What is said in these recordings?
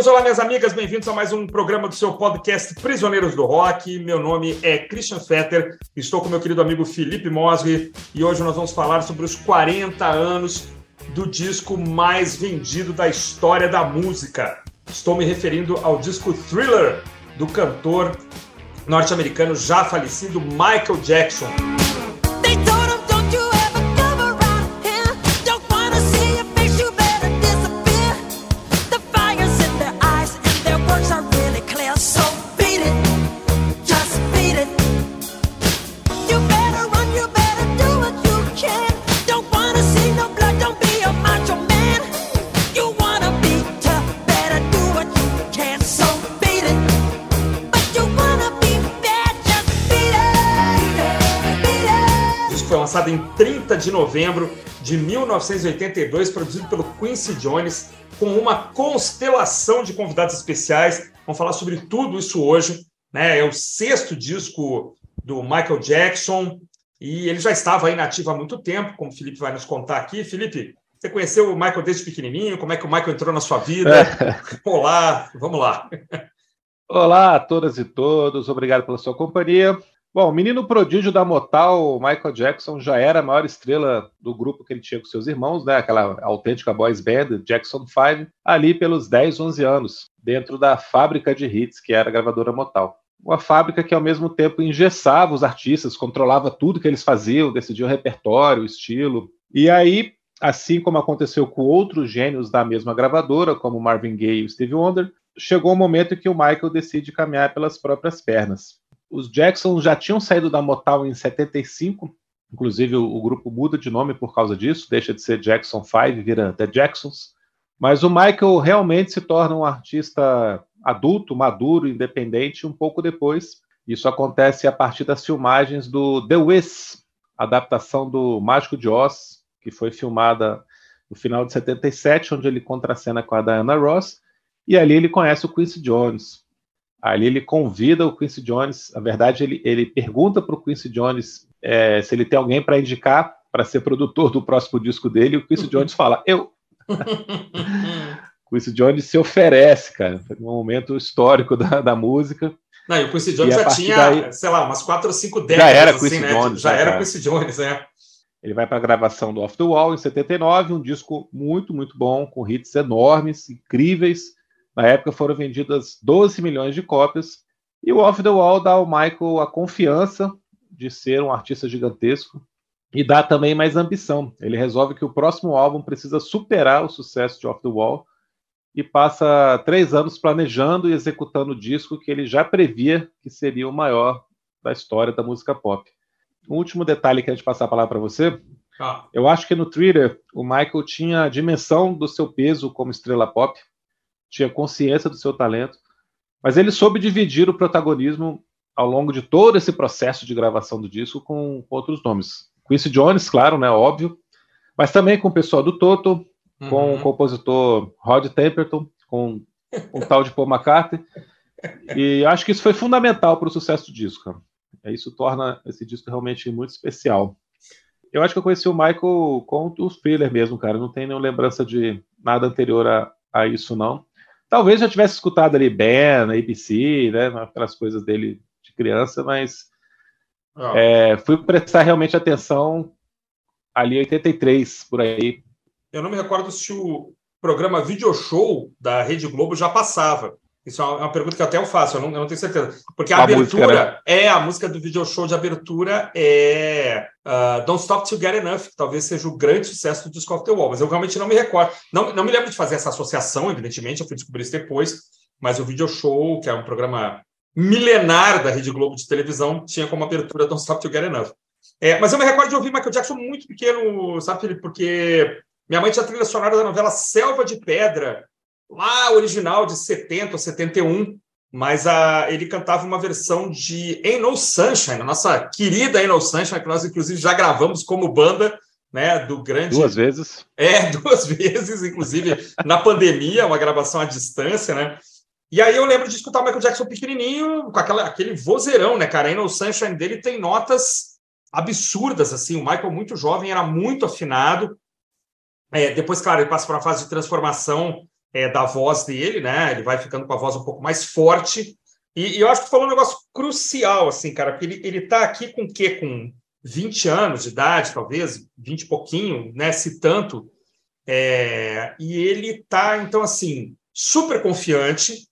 Amigos, olá, minhas amigas, bem-vindos a mais um programa do seu podcast Prisioneiros do Rock. Meu nome é Christian Fetter, estou com meu querido amigo Felipe Mosri e hoje nós vamos falar sobre os 40 anos do disco mais vendido da história da música. Estou me referindo ao disco Thriller do cantor norte-americano já falecido Michael Jackson. Lançado em 30 de novembro de 1982, produzido pelo Quincy Jones, com uma constelação de convidados especiais. Vamos falar sobre tudo isso hoje. Né? É o sexto disco do Michael Jackson e ele já estava aí nativo há muito tempo, como o Felipe vai nos contar aqui. Felipe, você conheceu o Michael desde pequenininho? Como é que o Michael entrou na sua vida? É. Olá, vamos lá. Olá a todas e todos, obrigado pela sua companhia. Bom, o menino prodígio da Motal, Michael Jackson, já era a maior estrela do grupo que ele tinha com seus irmãos, né? Aquela autêntica boys band, Jackson 5, ali pelos 10, 11 anos, dentro da fábrica de hits que era a gravadora Motal. Uma fábrica que ao mesmo tempo engessava os artistas, controlava tudo que eles faziam, decidia o repertório, o estilo. E aí, assim como aconteceu com outros gênios da mesma gravadora, como Marvin Gaye e Stevie Wonder, chegou o um momento em que o Michael decide caminhar pelas próprias pernas os Jackson já tinham saído da Motown em 75, inclusive o, o, grupo muda de nome por causa disso, deixa de ser Jackson 5 vira The Jacksons. Mas o Michael realmente se torna um artista adulto, maduro, independente um pouco depois. Isso acontece a partir das filmagens do The Wiz, adaptação do Mágico de Oz, que foi filmada no final de 77, onde ele contracena com a Diana Ross, e ali ele conhece o Quincy Jones. Ali ele convida o Quincy Jones, na verdade, ele, ele pergunta para o Quincy Jones é, se ele tem alguém para indicar para ser produtor do próximo disco dele, e o Quincy Jones fala, eu. Quincy Jones se oferece, cara, num momento histórico da, da música. Não, e o Quincy Jones já tinha, daí, sei lá, umas quatro ou cinco décadas. Já era assim, Quincy né? Jones. Já né, era Quincy Jones, né? Ele vai para a gravação do Off the Wall em 79, um disco muito, muito bom, com hits enormes, incríveis. Na época foram vendidas 12 milhões de cópias, e o Off the Wall dá ao Michael a confiança de ser um artista gigantesco e dá também mais ambição. Ele resolve que o próximo álbum precisa superar o sucesso de Off the Wall e passa três anos planejando e executando o disco que ele já previa que seria o maior da história da música pop. Um último detalhe que a gente passar a palavra para você. Ah. Eu acho que no Twitter o Michael tinha a dimensão do seu peso como estrela pop tinha consciência do seu talento, mas ele soube dividir o protagonismo ao longo de todo esse processo de gravação do disco com, outros nomes. Quincy Jones, claro, né, óbvio, mas também com o pessoal do Toto, uhum. com o compositor Rod Temperton, com o tal de Paul McCartney, e acho que isso foi fundamental para o sucesso do disco. Cara. Isso torna esse disco realmente muito especial. Eu acho que eu conheci o Michael com o thriller mesmo, cara. Não tenho nenhuma lembrança de nada anterior a, a isso, não. Talvez já tivesse escutado ali Ben, ABC, né, aquelas coisas dele de criança, mas oh. é, fui prestar realmente atenção ali em 83, por aí. Eu não me recordo se o programa Video Show da Rede Globo já passava. Isso é uma pergunta que até eu faço, eu não, eu não tenho certeza. Porque a, a abertura música, né? é a música do video show de abertura é uh, Don't Stop To Get Enough, que talvez seja o grande sucesso do Disco of the Wall, mas eu realmente não me recordo. Não, não me lembro de fazer essa associação, evidentemente, eu fui descobrir isso depois, mas o video show, que é um programa milenar da Rede Globo de televisão, tinha como abertura Don't Stop To Get Enough. É, mas eu me recordo de ouvir Michael Jackson muito pequeno, sabe, Felipe? Porque minha mãe tinha trilha sonora da novela Selva de Pedra, lá original de 70 ou 71, mas a, ele cantava uma versão de Ain't No Sunshine, a nossa querida Ain't No Sunshine, que nós inclusive já gravamos como banda, né, do grande... Duas vezes. É, duas vezes, inclusive na pandemia, uma gravação à distância, né? E aí eu lembro de escutar o Michael Jackson pequenininho, com aquela, aquele vozeirão, né, cara? Ain't No Sunshine dele tem notas absurdas, assim, o Michael muito jovem, era muito afinado, é, depois, claro, ele passa por uma fase de transformação é, da voz dele, né? Ele vai ficando com a voz um pouco mais forte. E, e eu acho que tu falou um negócio crucial, assim, cara, porque ele, ele tá aqui com o quê? Com 20 anos de idade, talvez, 20 e pouquinho, né? Se tanto. É, e ele tá, então, assim, super confiante,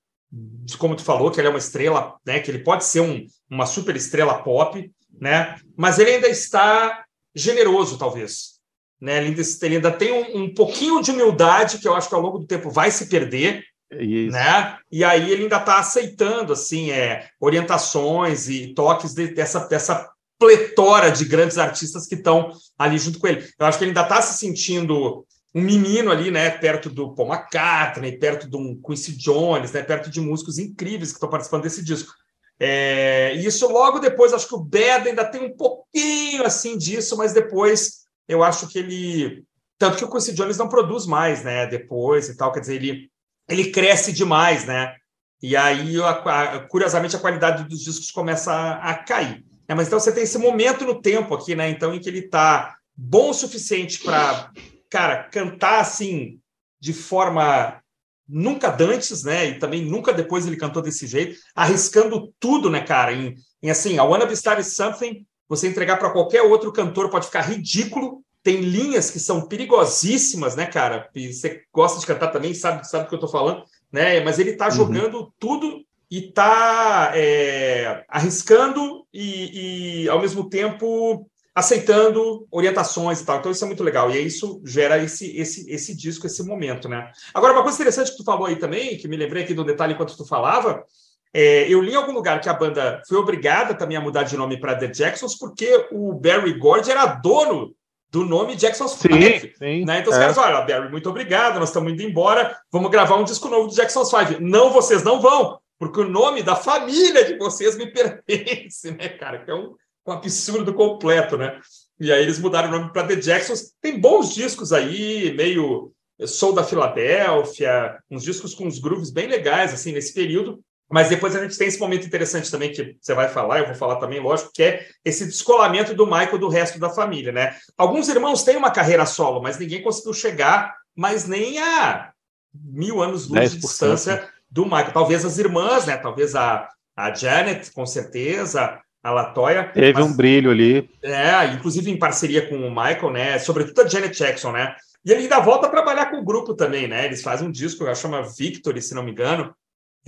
como tu falou, que ele é uma estrela, né? Que ele pode ser um, uma super estrela pop, né? Mas ele ainda está generoso, talvez. Né? Ele, ainda, tem um, um pouquinho de humildade que eu acho que ao longo do tempo vai se perder. Isso. Né? E aí ele ainda está aceitando assim, é, orientações e toques de, dessa, dessa pletora de grandes artistas que estão ali junto com ele. Eu acho que ele ainda está se sentindo um menino ali, né, perto do Paul McCartney, perto de um Quincy Jones, né, perto de músicos incríveis que estão participando desse disco. É, e isso logo depois, acho que o Bad ainda tem um pouquinho assim disso, mas depois eu acho que ele. Tanto que o Quincy Jones não produz mais, né? Depois e tal, quer dizer, ele, ele cresce demais, né? E aí, a, a, curiosamente, a qualidade dos discos começa a, a cair. É, mas então você tem esse momento no tempo aqui, né? Então, em que ele está bom o suficiente para, cara, cantar assim de forma nunca dantes, né? E também nunca depois ele cantou desse jeito, arriscando tudo, né, cara? Em, em assim, a Wanna Be Started Something, você entregar para qualquer outro cantor pode ficar ridículo. Tem linhas que são perigosíssimas, né, cara? E você gosta de cantar também, sabe, sabe do que eu estou falando, né? Mas ele está uhum. jogando tudo e está é, arriscando e, e, ao mesmo tempo aceitando orientações e tal. Então isso é muito legal. E isso gera esse, esse, esse disco, esse momento, né? Agora, uma coisa interessante que tu falou aí também, que me lembrei aqui do detalhe enquanto tu falava, é, eu li em algum lugar que a banda foi obrigada também a mudar de nome para The Jacksons, porque o Barry Gordy era dono do nome Jackson's Five. Sim, né? Então os é. caras, olha, Barry, muito obrigado, nós estamos indo embora, vamos gravar um disco novo do Jackson's Five. Não, vocês não vão, porque o nome da família de vocês me pertence, né, cara? Que é um um absurdo completo, né? E aí eles mudaram o nome para The Jacksons. Tem bons discos aí, meio Sou da Filadélfia, uns discos com uns grooves bem legais, assim, nesse período. Mas depois a gente tem esse momento interessante também que você vai falar, eu vou falar também, lógico, que é esse descolamento do Michael do resto da família, né? Alguns irmãos têm uma carreira solo, mas ninguém conseguiu chegar, mas nem a mil anos luz de distância do Michael. Talvez as irmãs, né? Talvez a, a Janet, com certeza, a Latoya. Teve mas, um brilho ali. É, inclusive em parceria com o Michael, né? Sobretudo a Janet Jackson, né? E ele ainda volta a trabalhar com o grupo também, né? Eles fazem um disco que chama Victory, se não me engano,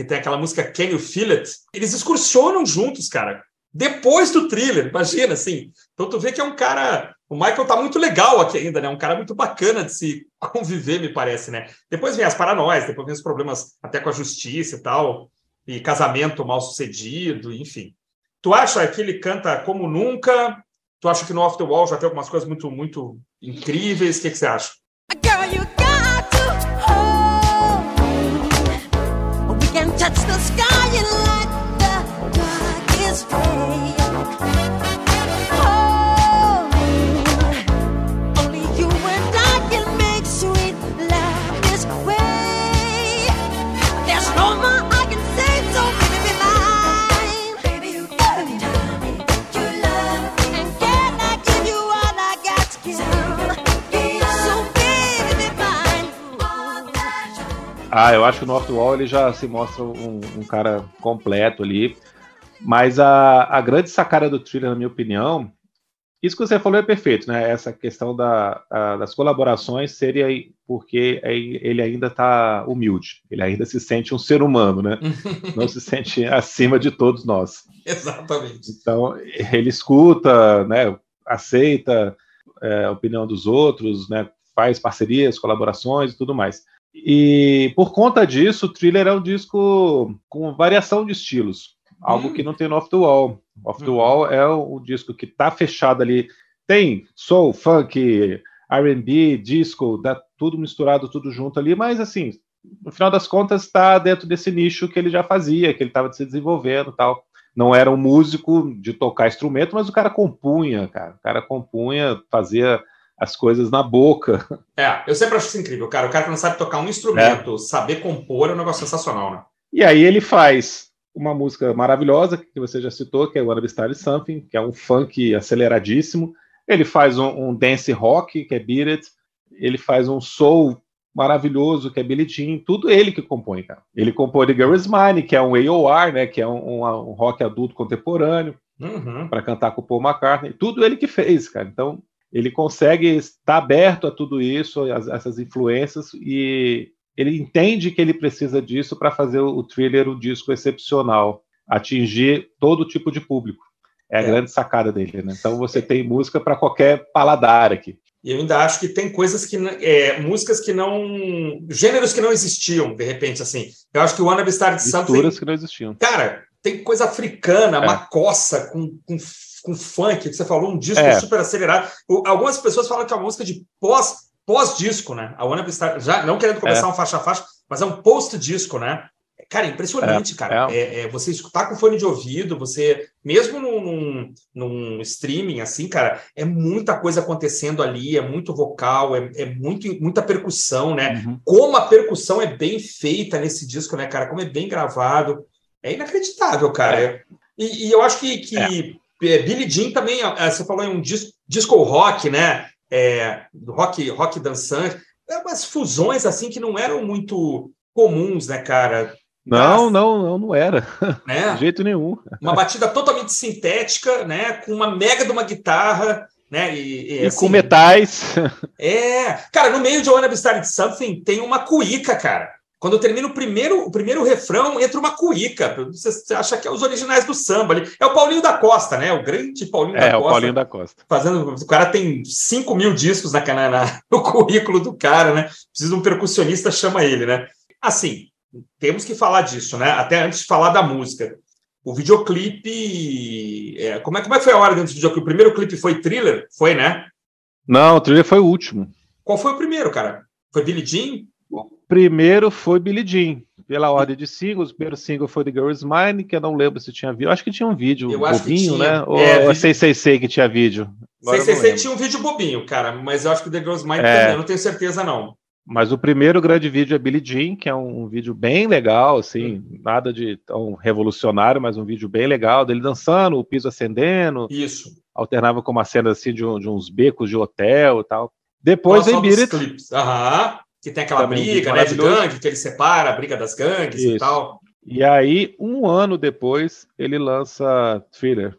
que tem aquela música Can You Feel It? Eles excursionam juntos, cara. Depois do thriller, imagina, assim. Então tu vê que é um cara. O Michael tá muito legal aqui ainda, né? Um cara muito bacana de se conviver, me parece, né? Depois vem as paranoias, depois vem os problemas até com a justiça e tal, e casamento mal sucedido, enfim. Tu acha que ele canta como nunca? Tu acha que no Off the Wall já tem algumas coisas muito, muito incríveis? O que, que você acha? Touch the sky and light Ah, eu acho que no Off the Wall ele já se mostra um, um cara completo ali. Mas a, a grande sacada do thriller, na minha opinião, isso que você falou é perfeito, né? Essa questão da, a, das colaborações seria porque ele ainda está humilde, ele ainda se sente um ser humano, né? Não se sente acima de todos nós. Exatamente. Então, ele escuta, né? aceita é, a opinião dos outros, né? faz parcerias, colaborações e tudo mais. E por conta disso, o Thriller é um disco com variação de estilos, algo hum. que não tem no Off the Wall. Off the hum. Wall é o, o disco que está fechado ali. Tem soul, funk, R&B, disco, dá tudo misturado, tudo junto ali, mas assim, no final das contas está dentro desse nicho que ele já fazia, que ele estava se desenvolvendo, tal. Não era um músico de tocar instrumento, mas o cara compunha, cara. O cara compunha, fazia as coisas na boca. É, eu sempre acho isso incrível, cara. O cara que não sabe tocar um instrumento, é. saber compor é um negócio sensacional, né? E aí ele faz uma música maravilhosa, que você já citou, que é o Wanna Be Started Something, que é um funk aceleradíssimo. Ele faz um, um dance rock, que é Beat It. Ele faz um soul maravilhoso, que é Billie Jean, tudo ele que compõe, cara. Ele compõe The Girl Is Mine, que é um AOR, né, que é um, um, um rock adulto contemporâneo, uhum. para cantar com o Paul McCartney. Tudo ele que fez, cara. Então, ele consegue estar aberto a tudo isso, a, essas influências, e ele entende que ele precisa disso para fazer o thriller um disco excepcional, atingir todo tipo de público. É a é. grande sacada dele, né? Então você tem música para qualquer paladar aqui. E eu ainda acho que tem coisas que é, músicas que não gêneros que não existiam de repente assim. Eu acho que o Wanna Be Started Something que não existiam. Cara, tem coisa africana, é. macossa com, com com funk, que você falou, um disco é. super acelerado. Algumas pessoas falam que é uma música de pós pós-disco, né? A Wanna Be Started, já não querendo começar é. um faixa a faixa, mas é um post-disco, né? Cara, impressionante, é, cara. É. é. É, você escutar com fone de ouvido, você, mesmo num, num, streaming, assim, cara, é muita coisa acontecendo ali, é muito vocal, é, é muito, muita percussão, né? Uhum. Como a percussão é bem feita nesse disco, né, cara? Como é bem gravado. É inacreditável, cara. É. E, e, eu acho que, que é. Billie Jean também, você falou em um disco, disco rock, né? rock, rock dançante. É umas fusões, assim, que não eram muito comuns, né, cara? Não, não, não, não era. Né? De jeito nenhum. Uma batida totalmente sintética, né? Com uma mega de uma guitarra, né? E, e, assim, com metais. É. Cara, no meio de Wanna Be Started Something tem uma cuíca, cara. Quando termina o primeiro, o primeiro refrão, entra uma cuíca. Você, acha que é os originais do samba ali. É o Paulinho da Costa, né? O grande Paulinho é, da Costa. É, o Paulinho da Costa. Fazendo, o cara tem 5 mil discos na, na, no currículo do cara, né? Precisa de um percussionista, chama ele, né? Assim, temos que falar disso, né? Até antes de falar da música. O videoclipe. É, como, é, como é que foi a hora dentro do videoclipe? O primeiro clipe foi thriller? Foi, né? Não, o thriller foi o último. Qual foi o primeiro, cara? Foi Billie Jean? Primeiro foi Billie Jean, pela ordem de singles. O primeiro single foi The Girl Is Mine, que eu não lembro se tinha vídeo. Acho que tinha um vídeo eu bobinho, né? Ou é, vídeo... sei, sei, sei que tinha vídeo. Agora sei, sei, sei, tinha um vídeo bobinho, cara, mas eu acho que The Girl Is Mine é. também, eu não tenho certeza, não. Mas o primeiro grande vídeo é Billie Jean, que é um, vídeo bem legal, assim, hum. nada de tão revolucionário, mas um vídeo bem legal dele dançando, o piso acendendo. Isso. Alternava com uma cena assim de, um, de uns becos de hotel e tal. Depois vem Beat Aham. Que tem aquela Também briga, né, de gangue, que ele separa a briga das gangues Isso. e tal. E aí, um ano depois, ele lança Thriller.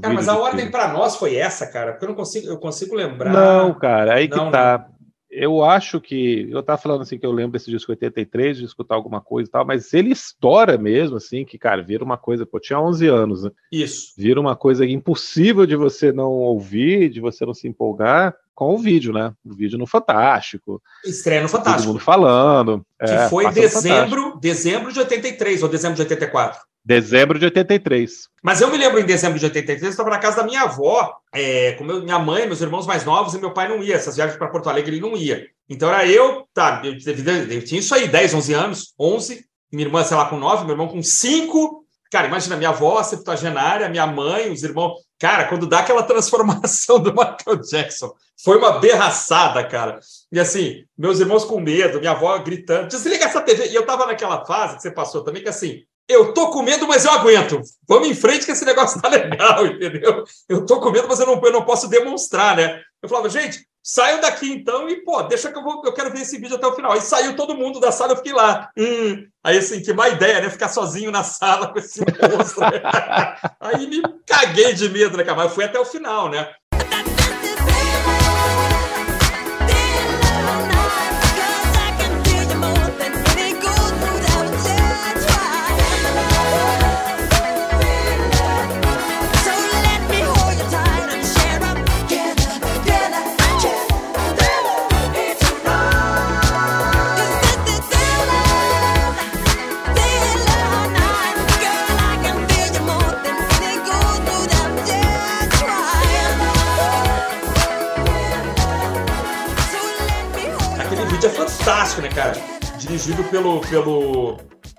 Cara, mas a ordem para nós foi essa, cara, porque eu não consigo, eu consigo lembrar. Não, cara, aí não, que tá eu acho que. Eu tava falando assim que eu lembro desse disco 83, de escutar alguma coisa e tal, mas ele estoura mesmo, assim, que, cara, vira uma coisa. Pô, tinha 11 anos, né? Isso. Vira uma coisa impossível de você não ouvir, de você não se empolgar com o vídeo, né? O vídeo no Fantástico. Estreia no Fantástico. Todo mundo falando. Que é, foi dezembro, dezembro de 83 ou dezembro de 84. Dezembro de 83. Mas eu me lembro em dezembro de 83, eu estava na casa da minha avó, é, com meu, minha mãe, meus irmãos mais novos, e meu pai não ia. Essas viagens para Porto Alegre ele não ia. Então era eu, tá, eu, eu, tinha isso aí, 10, 11 anos, 11, minha irmã, sei lá, com 9, meu irmão com 5. Cara, imagina, minha avó, septuagenária, minha mãe, os irmãos. Cara, quando dá aquela transformação do Michael Jackson, foi uma berraçada, cara. E assim, meus irmãos com medo, minha avó gritando, desliga essa TV. E eu tava naquela fase que você passou também, que assim, eu tô com medo, mas eu aguento. Vamos em frente que esse negócio tá legal, entendeu? Eu tô com medo, mas eu não, eu não posso demonstrar, né? Eu falava, gente, saiam daqui então e, pô, deixa que eu vou, eu quero ver esse vídeo até o final. Aí saiu todo mundo da sala, eu fiquei lá. Hum. Aí, assim, que má ideia, né? Ficar sozinho na sala com esse monstro. Né? Aí me caguei de medo, né, cara? Mas eu fui até o final, né,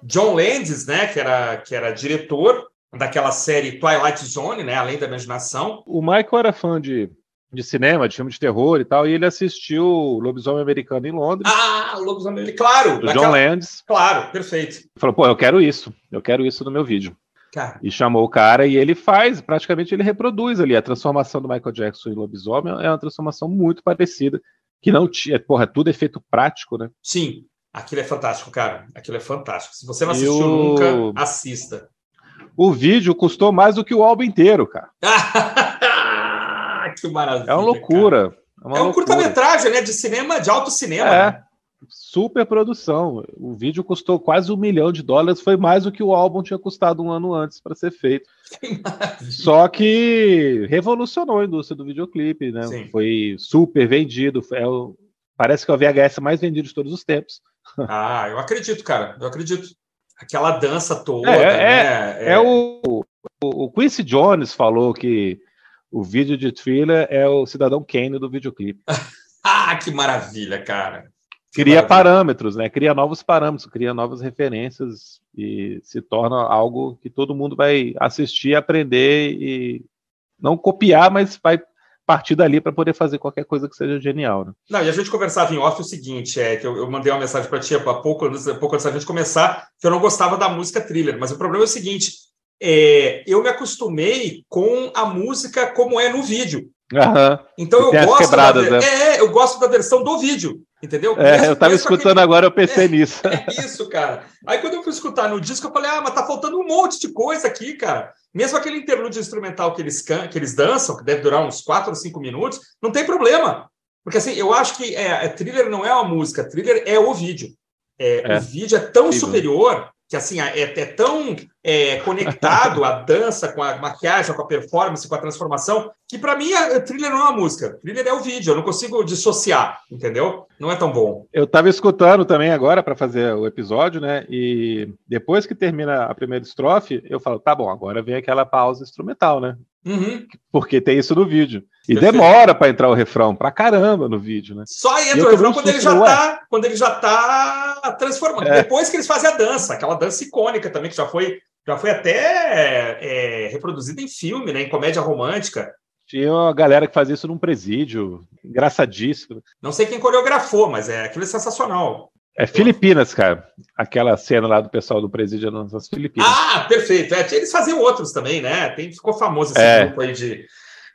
John Landis, né, que era, que era diretor daquela série Twilight Zone, né, Além da Imaginação. O Michael era fã de, de cinema, de filme de terror e tal, e ele assistiu Lobisomem Americano em Londres. Ah, Lobisomem Americano, claro! Do daquela... John Landis. Claro, perfeito. Falou, pô, eu quero isso, eu quero isso no meu vídeo. Cara. E chamou o cara e ele faz, praticamente ele reproduz ali a transformação do Michael Jackson em lobisomem, é uma transformação muito parecida que não tinha, porra, tudo é feito prático, né? Sim, aquilo é fantástico, cara. Aquilo é fantástico. Se você não assistiu Eu... nunca, assista. O vídeo custou mais do que o álbum inteiro, cara. que maravilha. É uma loucura. É, uma é um curta-metragem, né? De cinema, de alto cinema. É. Né? Super produção. O vídeo custou quase um milhão de dólares, foi mais do que o álbum tinha custado um ano antes para ser feito. Só que revolucionou a indústria do videoclipe, né? Sim. Foi super vendido. É o... Parece que é o VHS mais vendido de todos os tempos. Ah, eu acredito, cara. Eu acredito. Aquela dança toda. É, é né? é, é o, o, o Quincy Jones falou que o vídeo de thriller é o Cidadão Kane do videoclipe. ah, que maravilha, cara. cria parâmetros, né? Cria novos parâmetros, cria novas referências e se torna algo que todo mundo vai assistir, aprender e não copiar, mas vai partir dali para poder fazer qualquer coisa que seja genial. Né? Não, e a gente conversava em off o seguinte, é que eu, eu mandei uma mensagem para ti há pouco, pouco antes da gente começar, que eu não gostava da música thriller, mas o problema é o seguinte, é, eu me acostumei com a música como é no vídeo. Uhum. Então eu gosto, da, né? é, eu gosto da versão do vídeo, entendeu? É, mesmo, eu estava escutando aquele... agora, eu pensei é, nisso. É isso, cara. Aí quando eu fui escutar no disco, eu falei, ah, mas tá faltando um monte de coisa aqui, cara. Mesmo aquele interlúdio instrumental que eles, can... que eles dançam, que deve durar uns 4 ou 5 minutos, não tem problema. Porque assim, eu acho que é, thriller não é uma música, thriller é o vídeo. É, o é. vídeo é tão superior que assim é, é tão é, conectado a dança com a maquiagem, com a performance, com a transformação, que para mim a thriller não é uma música, thriller é o vídeo, eu não consigo dissociar, entendeu? Não é tão bom. Eu estava escutando também agora para fazer o episódio, né? E depois que termina a primeira estrofe, eu falo, tá bom, agora vem aquela pausa instrumental, né? Uhum. Porque tem isso no vídeo. E Perfeito. demora para entrar o refrão pra caramba no vídeo, né? Só entra o refrão quando ele, já tá, quando ele já tá transformando. É. Depois que eles fazem a dança, aquela dança icônica também, que já foi, já foi até é, reproduzida em filme, né? Em comédia romântica. Tinha uma galera que fazia isso num presídio, engraçadíssimo. Não sei quem coreografou, mas é aquilo é sensacional. É Filipinas, cara. Aquela cena lá do pessoal do presídio nas Filipinas. Ah, perfeito. É, eles faziam outros também, né? Tem, ficou famoso esse é. grupo aí de,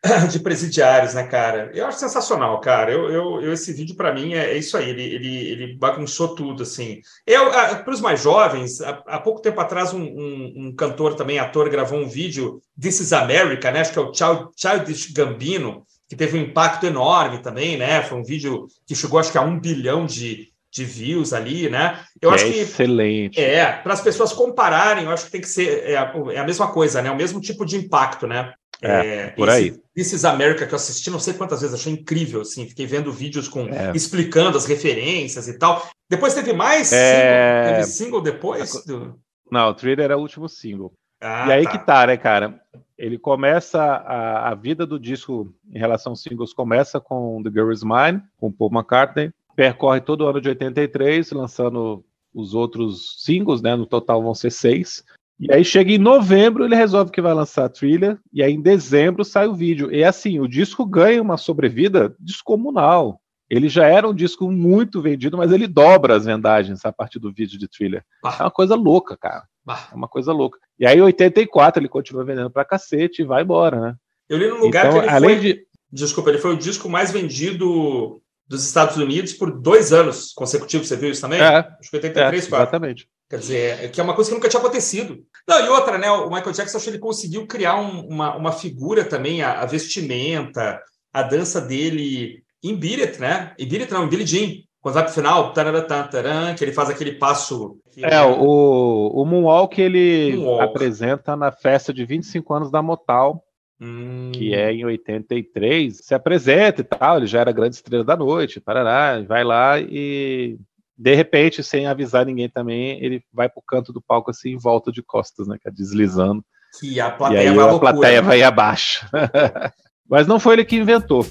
de presidiários, né, cara? Eu acho sensacional, cara. Eu, eu, eu esse vídeo, para mim, é, é, isso aí. Ele, ele, ele bagunçou tudo, assim. Eu, para os mais jovens, há, há, pouco tempo atrás, um, um, um, cantor também, ator, gravou um vídeo, This is America, né? Acho que é o Childish Gambino, que teve um impacto enorme também, né? Foi um vídeo que chegou, acho que a um bilhão de de views ali, né? Eu é acho que excelente. É, para as pessoas compararem, eu acho que tem que ser é a, é a, mesma coisa, né? O mesmo tipo de impacto, né? É, é por aí. This is America que eu assisti não sei quantas vezes, achei incrível, assim, fiquei vendo vídeos com é. explicando as referências e tal. Depois teve mais é... single, teve single depois? Do... Não, o Thriller era o último single. Ah, e aí tá. que tá, né, cara? Ele começa a, a vida do disco em relação aos singles começa com The Girl Is Mine, com Paul McCartney percorre todo o ano de 83, lançando os outros singles, né? No total vão ser seis. E aí chega em novembro, ele resolve que vai lançar a trilha, e aí em dezembro sai o vídeo. E assim, o disco ganha uma sobrevida descomunal. Ele já era um disco muito vendido, mas ele dobra as vendagens a partir do vídeo de thriller. Ah. É uma coisa louca, cara. Ah. É uma coisa louca. E aí, em 84, ele continua vendendo pra cacete e vai embora, né? Eu li num lugar então, que ele além foi... de. Desculpa, ele foi o disco mais vendido dos Estados Unidos por dois anos consecutivos. Você viu isso também? É, acho que 83, é, Exatamente. Quer dizer, é que é uma coisa que nunca tinha acontecido. Não, e outra, né? O Michael Jackson, acho que ele conseguiu criar um, uma, uma figura também, a, a, vestimenta, a dança dele em Beat né? Em Beat não, em Billie Jean. Quando vai pro final, taran, que ele faz aquele passo. É, o, o Moonwalk ele Moonwalk. apresenta na festa de 25 anos da Motal, Hum. que é em 83, se apresenta e tal, ele já era grande estrela da noite, parará, vai lá e de repente, sem avisar ninguém também, ele vai pro canto do palco assim, em volta de costas, né, é deslizando. Que a plateia, e aí vai a plateia vai abaixo. mas não foi ele que inventou,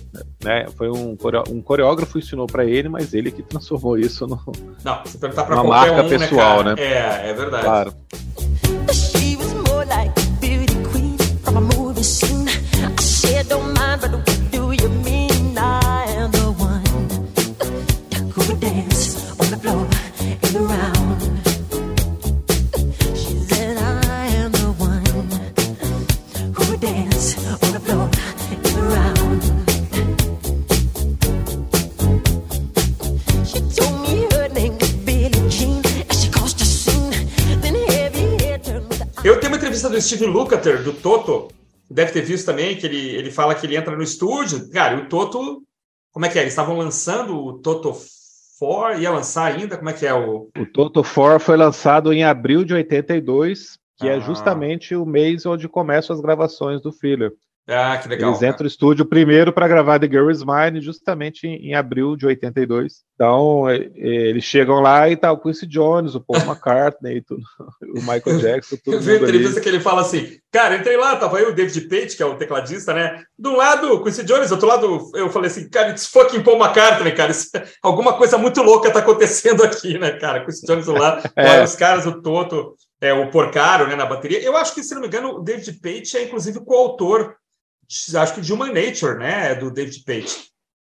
né? Foi um, um coreógrafo ensinou para ele, mas ele que transformou isso no, não, você perguntar pra uma marca um, né, pessoal, né, né? É, é verdade. Claro. Eu tenho uma entrevista do Steve Lukather, do Toto, deve ter visto também, que ele, ele fala que ele entra no estúdio. Cara, o Toto, como é que é? Eles estavam lançando o Toto 4, ia lançar ainda? Como é que é o. O Toto 4 foi lançado em abril de 82, que é ah. é justamente o mês onde começam as gravações do Thriller. Ah, que legal. Eles entram no estúdio primeiro para gravar The Girl Is Mine, justamente em, em, abril de 82. Então, é, é, eles chegam lá e tá o Quincy Jones, o Paul McCartney, tudo, o Michael Jackson, tudo. Eu vi entrevista que ele fala assim: Cara, entrei lá, tava aí o David Page, que é o tecladista, né? Do lado, Quincy Jones, do outro lado, eu falei assim: Cara, it's fucking Paul McCartney, cara. Isso, alguma coisa muito louca tá acontecendo aqui, né, cara? Quincy Jones do lado, é. os caras, o Toto, é, o Porcaro, né, na bateria. Eu acho que, se não me engano, o David Page é inclusive coautor acho que de Human Nature, né? Do David Page,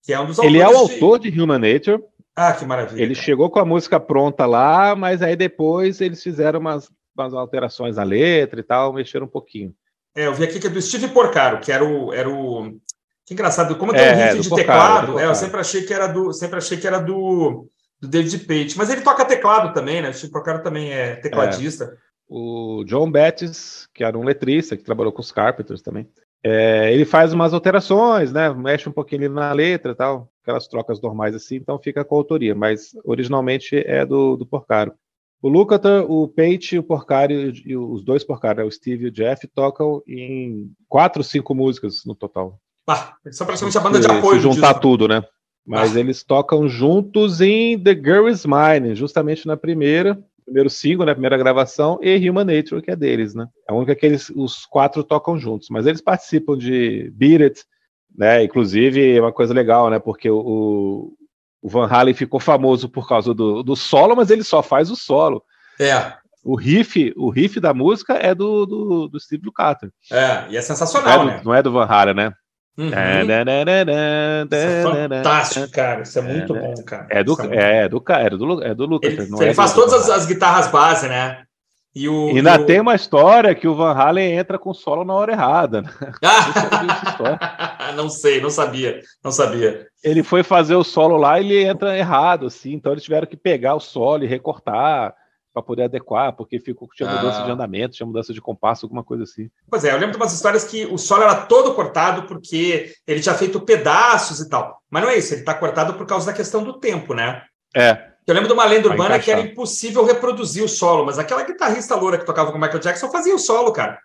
que é um dos Ele é o autor de Human Nature. Ah, que maravilha. Ele chegou com a música pronta lá, mas aí depois eles fizeram umas, umas alterações na letra e tal, mexeram um pouquinho. É, eu vi aqui que é do Steve Porcaro, que era o. Era o... Que engraçado, como tem é, um riff de Porcaro, teclado, é, eu sempre achei que era do. Sempre achei que era do, do David Page. Mas ele toca teclado também, né? O Steve Porcaro também é tecladista. É. O John Bettis, que era um letrista, que trabalhou com os Carpenters também. É, ele faz umas alterações, né? Mexe um pouquinho na letra tal, aquelas trocas normais assim, então fica com a autoria, mas originalmente é do, do Porcaro. O Lukather, o Pate, o Porcaro e os dois Porcaro, né? o Steve e o Jeff, tocam em quatro, cinco músicas no total. Ah, são praticamente a banda de apoio. Se juntar tudo, né? Mas ah. eles tocam juntos em The Girl Is Mine, justamente na primeira, primeiro single, né, primeira gravação, e Human Nature, que é deles, né? É a única que eles, os quatro tocam juntos, mas eles participam de Beat It, né? Inclusive, é uma coisa legal, né? Porque o, o Van Halen ficou famoso por causa do, do solo, mas ele só faz o solo. É. O riff, o riff da música é do, do, do Steve Lukather. É, e é sensacional, não é do, né? Não é do Van Halen, né? Uhum. É fantástico, cara. Isso é muito é, bom, cara. É do, é, é, do, é do, é do Lucas. Ele, ele é faz todas as, as, guitarras base, né? E o, ainda o... tem uma história que o Van Halen entra com solo na hora errada. Né? não sei, não sabia, não sabia. Ele foi fazer o solo lá e ele entra errado, assim. Então eles tiveram que pegar o solo e recortar para poder adequar, porque ficou, tinha mudança ah. de andamento, tinha mudança de compasso, alguma coisa assim. Pois é, eu lembro de umas histórias que o solo era todo cortado porque ele tinha feito pedaços e tal. Mas não é isso, ele está cortado por causa da questão do tempo, né? É. Eu lembro de uma lenda urbana que era impossível reproduzir o solo, mas aquela guitarrista loura que tocava com o Michael Jackson fazia o solo, cara.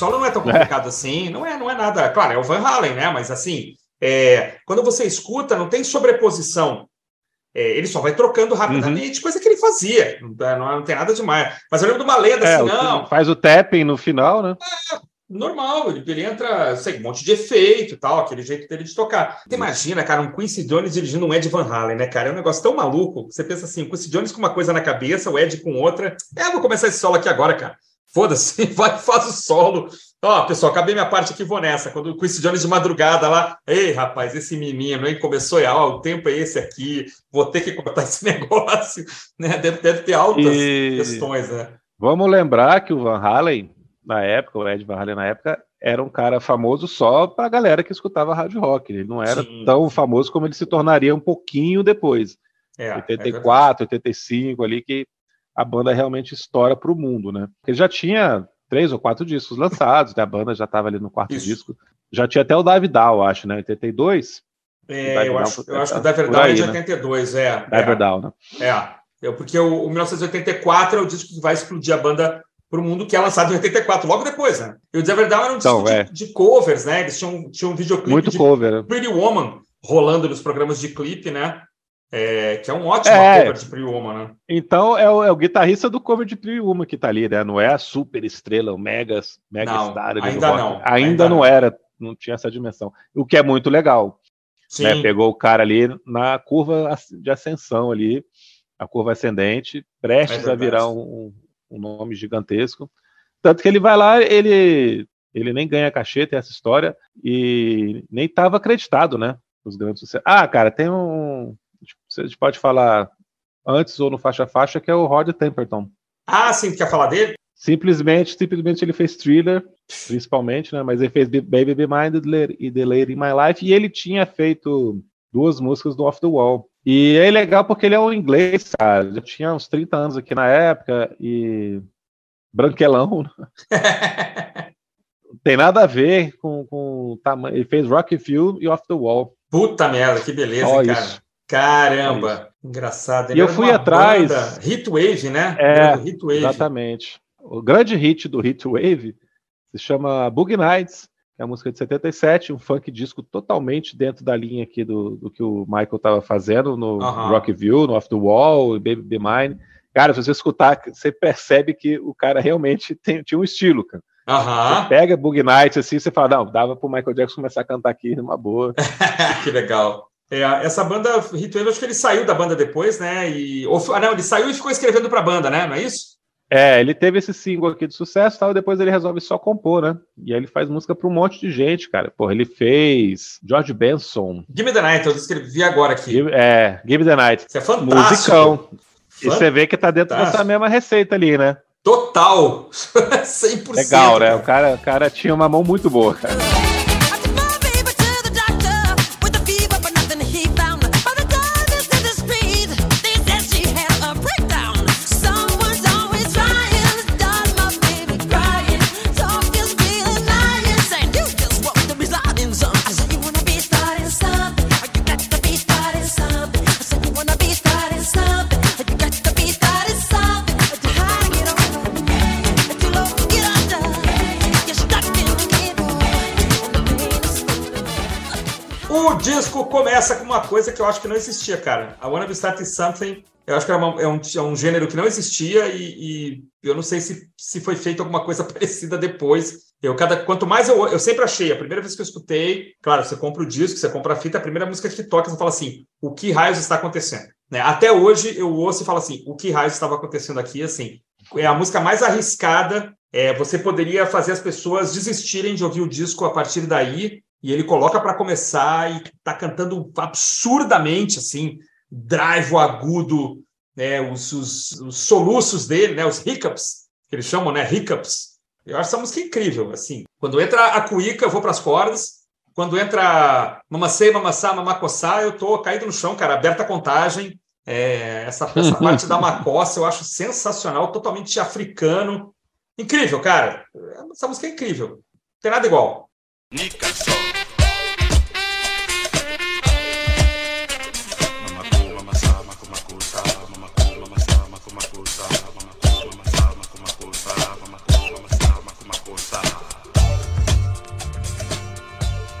Solo não é tão complicado é. assim, não é, não é nada. Claro, é o Van Halen, né? Mas assim, é, quando você escuta, não tem sobreposição. É, ele só vai trocando rapidamente, uhum. coisa que ele fazia. Não, não, tem nada demais. Mas eu lembro de uma lenda é, assim, não. Faz o tapping no final, né? É, normal, ele, ele entra, sei, um monte de efeito e tal, aquele jeito dele de tocar. Você imagina, cara, um Quincy Jones dirigindo um Ed Van Halen, né, cara? É um negócio tão maluco. Você pensa assim, Quincy Jones com uma coisa na cabeça, o Ed com outra. É, vou começar esse solo aqui agora, cara. Foda-se, vai faz o solo. Ó, pessoal, acabei minha parte aqui, vou nessa. Quando o Quincy Jones de madrugada lá, ei, rapaz, esse menino, hein, começou ó, o tempo é esse aqui, vou ter que cortar esse negócio, né? Deve, deve ter altas e... questões, né? Vamos lembrar que o Van Halen, na época, o Ed Van Halen na época, era um cara famoso só para a galera que escutava rádio rock. Ele não era Sim. tão famoso como ele se tornaria um pouquinho depois. É, 84, é 85 ali que a banda realmente estoura para o mundo, né? Porque já tinha três ou quatro discos lançados, né? a banda já estava ali no quarto Isso. disco. Já tinha até o Dive Down, acho, né? 82. É, eu, acho, eu acho que o Dive Down é de 82, né? é. Dive é, Down, né? É, é porque o, o 1984 é o disco que vai explodir a banda para o mundo que é lançado em 84, logo depois, né? E o Diver Down era um disco então, é. de, de, covers, né? Eles tinham, tinham um videoclipe Muito de cover. Né? Pretty Woman rolando nos programas de clipe, né? É, que é um ótimo é, cover de Priuma, né? Então é o, é o, guitarrista do cover de Priuma que tá ali, né? Não é a super estrela, o mega, mega não, star. Ainda não. Ainda, ainda não, não era, não tinha essa dimensão. O que é muito legal. Né? Pegou o cara ali na curva de ascensão ali. a curva ascendente, prestes é a virar um, um, nome gigantesco. Tanto que ele vai lá, ele, ele nem ganha cachê, tem essa história, e nem estava acreditado, né? Os grandes sucessos. Ah, cara, tem um. A gente pode falar antes ou no faixa-faixa, que é o Rod Temperton. Ah, sim, quer falar dele? Simplesmente, simplesmente ele fez thriller, principalmente, né? Mas ele fez Baby Be Minded e The Lady in My Life, e ele tinha feito duas músicas do Off the Wall. E é legal porque ele é um inglês, cara. Já tinha uns 30 anos aqui na época e branquelão. Tem nada a ver com, com o tamanho. Ele fez Rocky Field e Off the Wall. Puta merda, que beleza, cara. Isso. Caramba, engraçado. Ele e eu fui atrás. Hitwave, né? É, exatamente. O grande hit do Hitwave se chama Boogie Nights é a música de 77, um funk disco totalmente dentro da linha aqui do, do que o Michael estava fazendo no Rock View, no Off the Wall, Baby Be Mine. Cara, se você escutar, você percebe que o cara realmente tem, tinha um estilo, cara. Você pega Bug Night assim, você fala, não, dava pro Michael Jackson começar a cantar aqui numa boa. que legal. É, essa banda, Ritual, acho que ele saiu da banda depois, né? E, ou, ah, não, ele saiu e ficou escrevendo pra banda, né? Não é isso? É, ele teve esse single aqui de sucesso tal, e depois ele resolve só compor, né? E aí ele faz música para um monte de gente, cara. Porra, ele fez George Benson. Give Me the Night, eu escrevi agora aqui. Give, é, Give Me the Night. Isso é fantástico. Musicão. Fantástico. E você vê que tá dentro dessa mesma receita ali, né? Total! 100%. Legal, né? O cara, o cara tinha uma mão muito boa, cara. Começa com uma coisa que eu acho que não existia, cara. A Wanna Be Starting Something, eu acho que uma, é, um, é, um, gênero que não existia e, e, eu não sei se, se foi feita alguma coisa parecida depois. Eu cada quanto mais eu eu sempre achei, a primeira vez que eu escutei, claro, você compra o disco, você compra a fita, a primeira música que toca, você fala assim, o que raios está acontecendo? Né? Até hoje eu ouço e falo assim, o que raios estava acontecendo aqui? Assim, é a música mais arriscada. É, você poderia fazer as pessoas desistirem de ouvir o disco a partir daí e ele coloca para começar e tá cantando absurdamente assim, drive agudo, né, os, os, os, soluços dele, né, os hiccups, que eles chamam, né, hiccups. Eu acho essa música incrível, assim. Quando entra a cuíca, eu vou para as cordas. Quando entra mamacei, mamassá, mamacossá, eu tô caído no chão, cara, aberta a contagem. É, essa, essa parte da macossa eu acho sensacional, totalmente africano. Incrível, cara. Essa música é incrível. Não tem nada igual.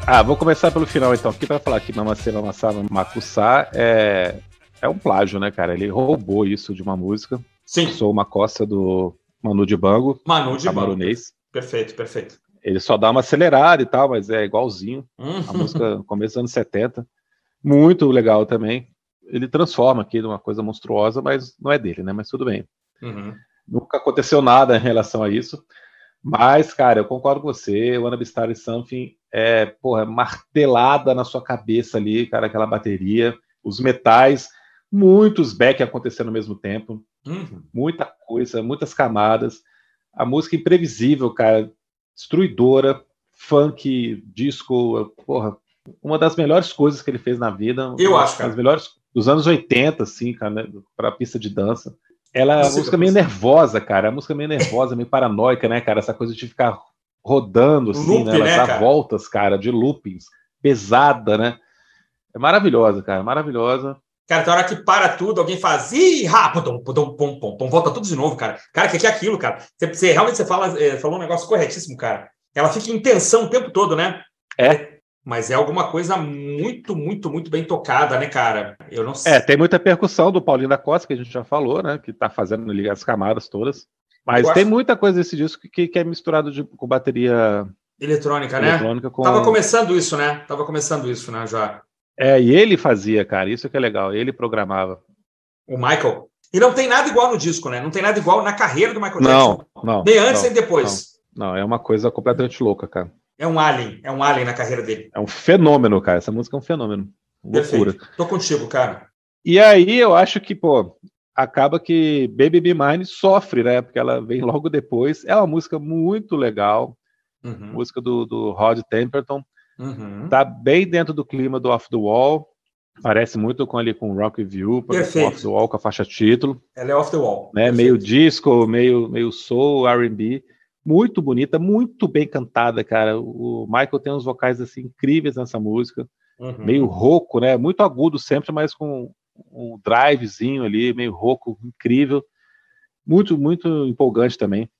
Ah, vou começar pelo final então. Aqui para falar que Mamacê Mamassá Macussá é, é um plágio, né, cara? Ele roubou isso de uma música. Sim. Sou uma costa do Manu de Bango. Manu de Bango. Perfeito, perfeito. Ele só dá uma acelerada e tal, mas é igualzinho. Uhum. A música começo dos anos 70. Muito legal também. Ele transforma aqui numa coisa monstruosa, mas não é dele, né? Mas tudo bem. Uhum. Nunca aconteceu nada em relação a isso. Mas, cara, eu concordo com você. O Wanna Be Starting Something é, porra, martelada na sua cabeça ali, cara, aquela bateria, os metais, muitos back acontecendo ao mesmo tempo, uhum. muita coisa, muitas camadas. A música imprevisível, cara, destruidora, funk, disco, porra, uma das melhores coisas que ele fez na vida. Eu acho, cara. As melhores dos anos 80, assim, cara, né, para pista de dança. Ela é a música meio nervosa, cara. A música meio nervosa, meio paranoica, né, cara? Essa coisa de ficar rodando, assim, Loop, né? Ela né, dá cara? voltas, cara, de loopings, pesada, né? É maravilhosa, cara, maravilhosa. Cara, tem hora que para tudo, alguém faz, ih, rápido, pum, pum, pum, pum, volta tudo de novo, cara. Cara, o que, que é aquilo, cara? Você, você realmente você fala, é, falou um negócio corretíssimo, cara. Ela fica em tensão o tempo todo, né? É. Mas é alguma coisa muito, muito, muito bem tocada, né, cara? Eu não sei. É, tem muita percussão do Paulinho da Costa, que a gente já falou, né? Que tá fazendo ligar as camadas todas. Mas Eu tem acho... muita coisa desse disco que, que é misturado de, com bateria eletrônica, né? Eletrônica com... Tava começando isso, né? Tava começando isso, né, já. É, e ele fazia, cara, isso que é legal, ele programava. O Michael? E não tem nada igual no disco, né? Não tem nada igual na carreira do Michael Jackson. Não, não. Nem antes nem depois. Não, não, é uma coisa completamente louca, cara. É um alien, é um alien na carreira dele. É um fenômeno, cara. Essa música é um fenômeno. Loucura. Perfeito. Tô contigo, cara. E aí eu acho que, pô, acaba que Baby Be Mine sofre, né? Porque ela vem logo depois. É uma música muito legal. Uhum. Música do, do Rod Temperton. Uhum. Tá bem dentro do clima do Off the Wall. Parece muito com ali com Rock View, com Off the Wall com a faixa título. Ela é Off the Wall. Né? Meio disco, meio, meio soul, R&B. Muito bonita, muito bem cantada, cara. O Michael tem uns vocais assim incríveis nessa música. Uhum. Meio rouco, né? Muito agudo sempre, mas com um drivezinho ali, meio rouco, incrível. Muito, muito empolgante também.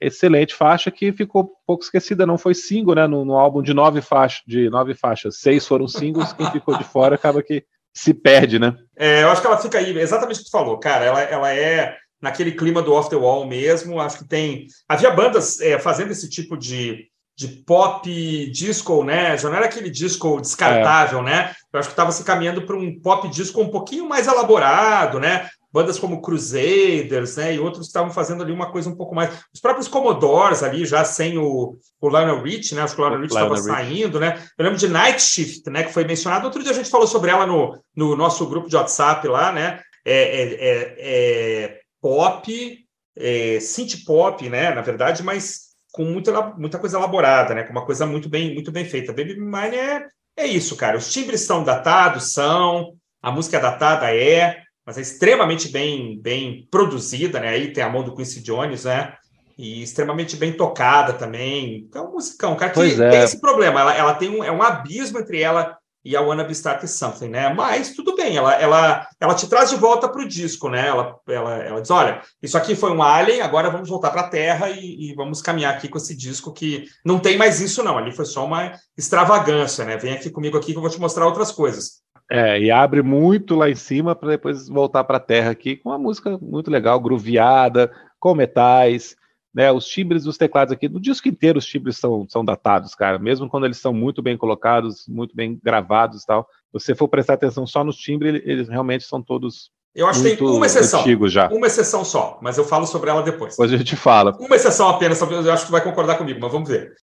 Excelente faixa que ficou pouco esquecida, não foi single, né? No, no álbum de nove faixas, de nove faixas, seis foram singles, quem ficou de fora acaba que se perde, né? É, eu acho que ela fica aí, exatamente o que tu falou, cara. Ela, ela é naquele clima do off the wall mesmo. Acho que tem. Havia bandas é, fazendo esse tipo de, de pop disco, né? Já não era aquele disco descartável, é. né? Eu acho que estava se caminhando para um pop disco um pouquinho mais elaborado, né? Bandas como Crusaders, né? E outros estavam fazendo ali uma coisa um pouco mais. Os próprios Commodores ali, já sem o, o Lionel Rich, né? Acho que o Lionel Rich estava saindo, né? Eu lembro de Night Shift, né? Que foi mencionado. Outro dia a gente falou sobre ela no, no nosso grupo de WhatsApp lá, né? É, é, é, é pop, é, synth pop, né? Na verdade, mas com muita, muita coisa elaborada, né? Com uma coisa muito bem, muito bem feita. Baby Mine é, é isso, cara. Os timbres estão datados, são. A música é datada é, mas é extremamente bem, bem produzida, né? Aí tem a mão do Quincy Jones, né? E extremamente bem tocada também. Então, é um musicão, cara, que é. tem esse problema. Ela, ela tem um, é um abismo entre ela e a Wanna Be Starting Something, né? Mas tudo bem, ela, ela, ela te traz de volta para o disco, né? Ela, ela, ela diz: olha, isso aqui foi um alien, agora vamos voltar para a Terra e, e, vamos caminhar aqui com esse disco que não tem mais isso, não. Ali foi só uma extravagância, né? Vem aqui comigo aqui que eu vou te mostrar outras coisas. É, e abre muito lá em cima para depois voltar para a Terra aqui com uma música muito legal, grooveada, com metais né, os timbres dos teclados aqui, no disco inteiro os timbres são, são datados, cara, mesmo quando eles são muito bem colocados, muito bem gravados e tal. Se você for prestar atenção só nos timbres, eles realmente são todos eu acho que tem uma exceção. Já. Uma exceção só, mas eu falo sobre ela depois. Depois a gente fala. Uma exceção apenas, eu acho que tu vai concordar comigo, mas vamos ver.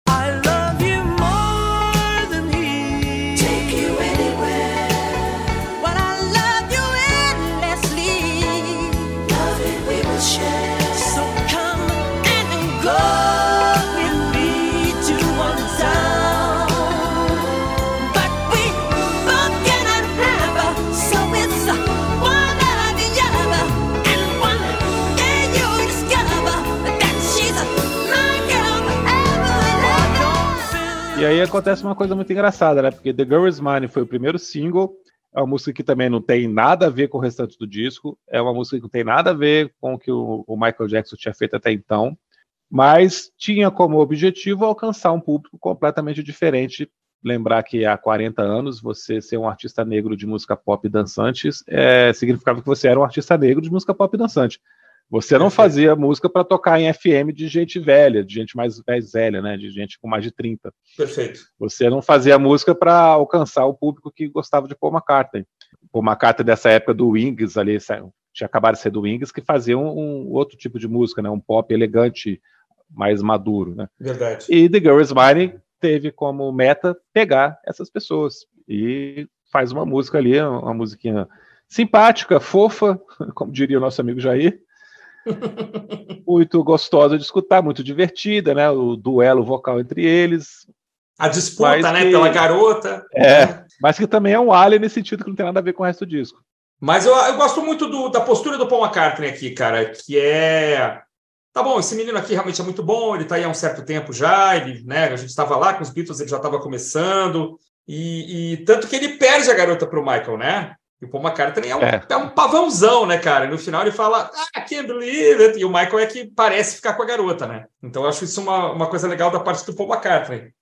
Aí acontece uma coisa muito engraçada, né? Porque The Girl Is Mine foi o primeiro single, é uma música que também não tem nada a ver com o restante do disco, é uma música que não tem nada a ver com o que o, o Michael Jackson tinha feito até então, mas tinha como objetivo alcançar um público completamente diferente. Lembrar que há 40 anos você ser um artista negro de música pop dançante é, significava que você era um artista negro de música pop dançante. Você não fazia música para tocar em FM de gente velha, de gente mais, mais velha, né? De gente com mais de 30. Perfeito. Você não fazia música para alcançar o público que gostava de Paul McCartney. Paul McCartney dessa época do Wings ali, tinha acabado de ser do Wings, que fazia um, um, outro tipo de música, né? Um pop elegante, mais maduro, né? Verdade. E The Girl Is Mine teve como meta pegar essas pessoas e faz uma música ali, uma musiquinha simpática, fofa, como diria o nosso amigo Jair, muito gostosa de escutar, muito divertida, né? O duelo vocal entre eles. A disputa, né, que, pela garota. É, mas que também é um alien nesse sentido que não tem nada a ver com o resto do disco. Mas eu, eu gosto muito do, da postura do Paul McCartney aqui, cara, que é. Tá bom, esse menino aqui realmente é muito bom, ele tá aí há um certo tempo já, ele, né, a gente estava lá com os Beatles, ele já estava começando, e, e, tanto que ele perde a garota para o Michael, né? E o Paul McCartney é um, é. é um pavãozão, né, cara? E no final ele fala, ah, can't believe it. E o Michael é que parece ficar com a garota, né? Então eu acho isso uma, uma coisa legal da parte do Paul McCartney.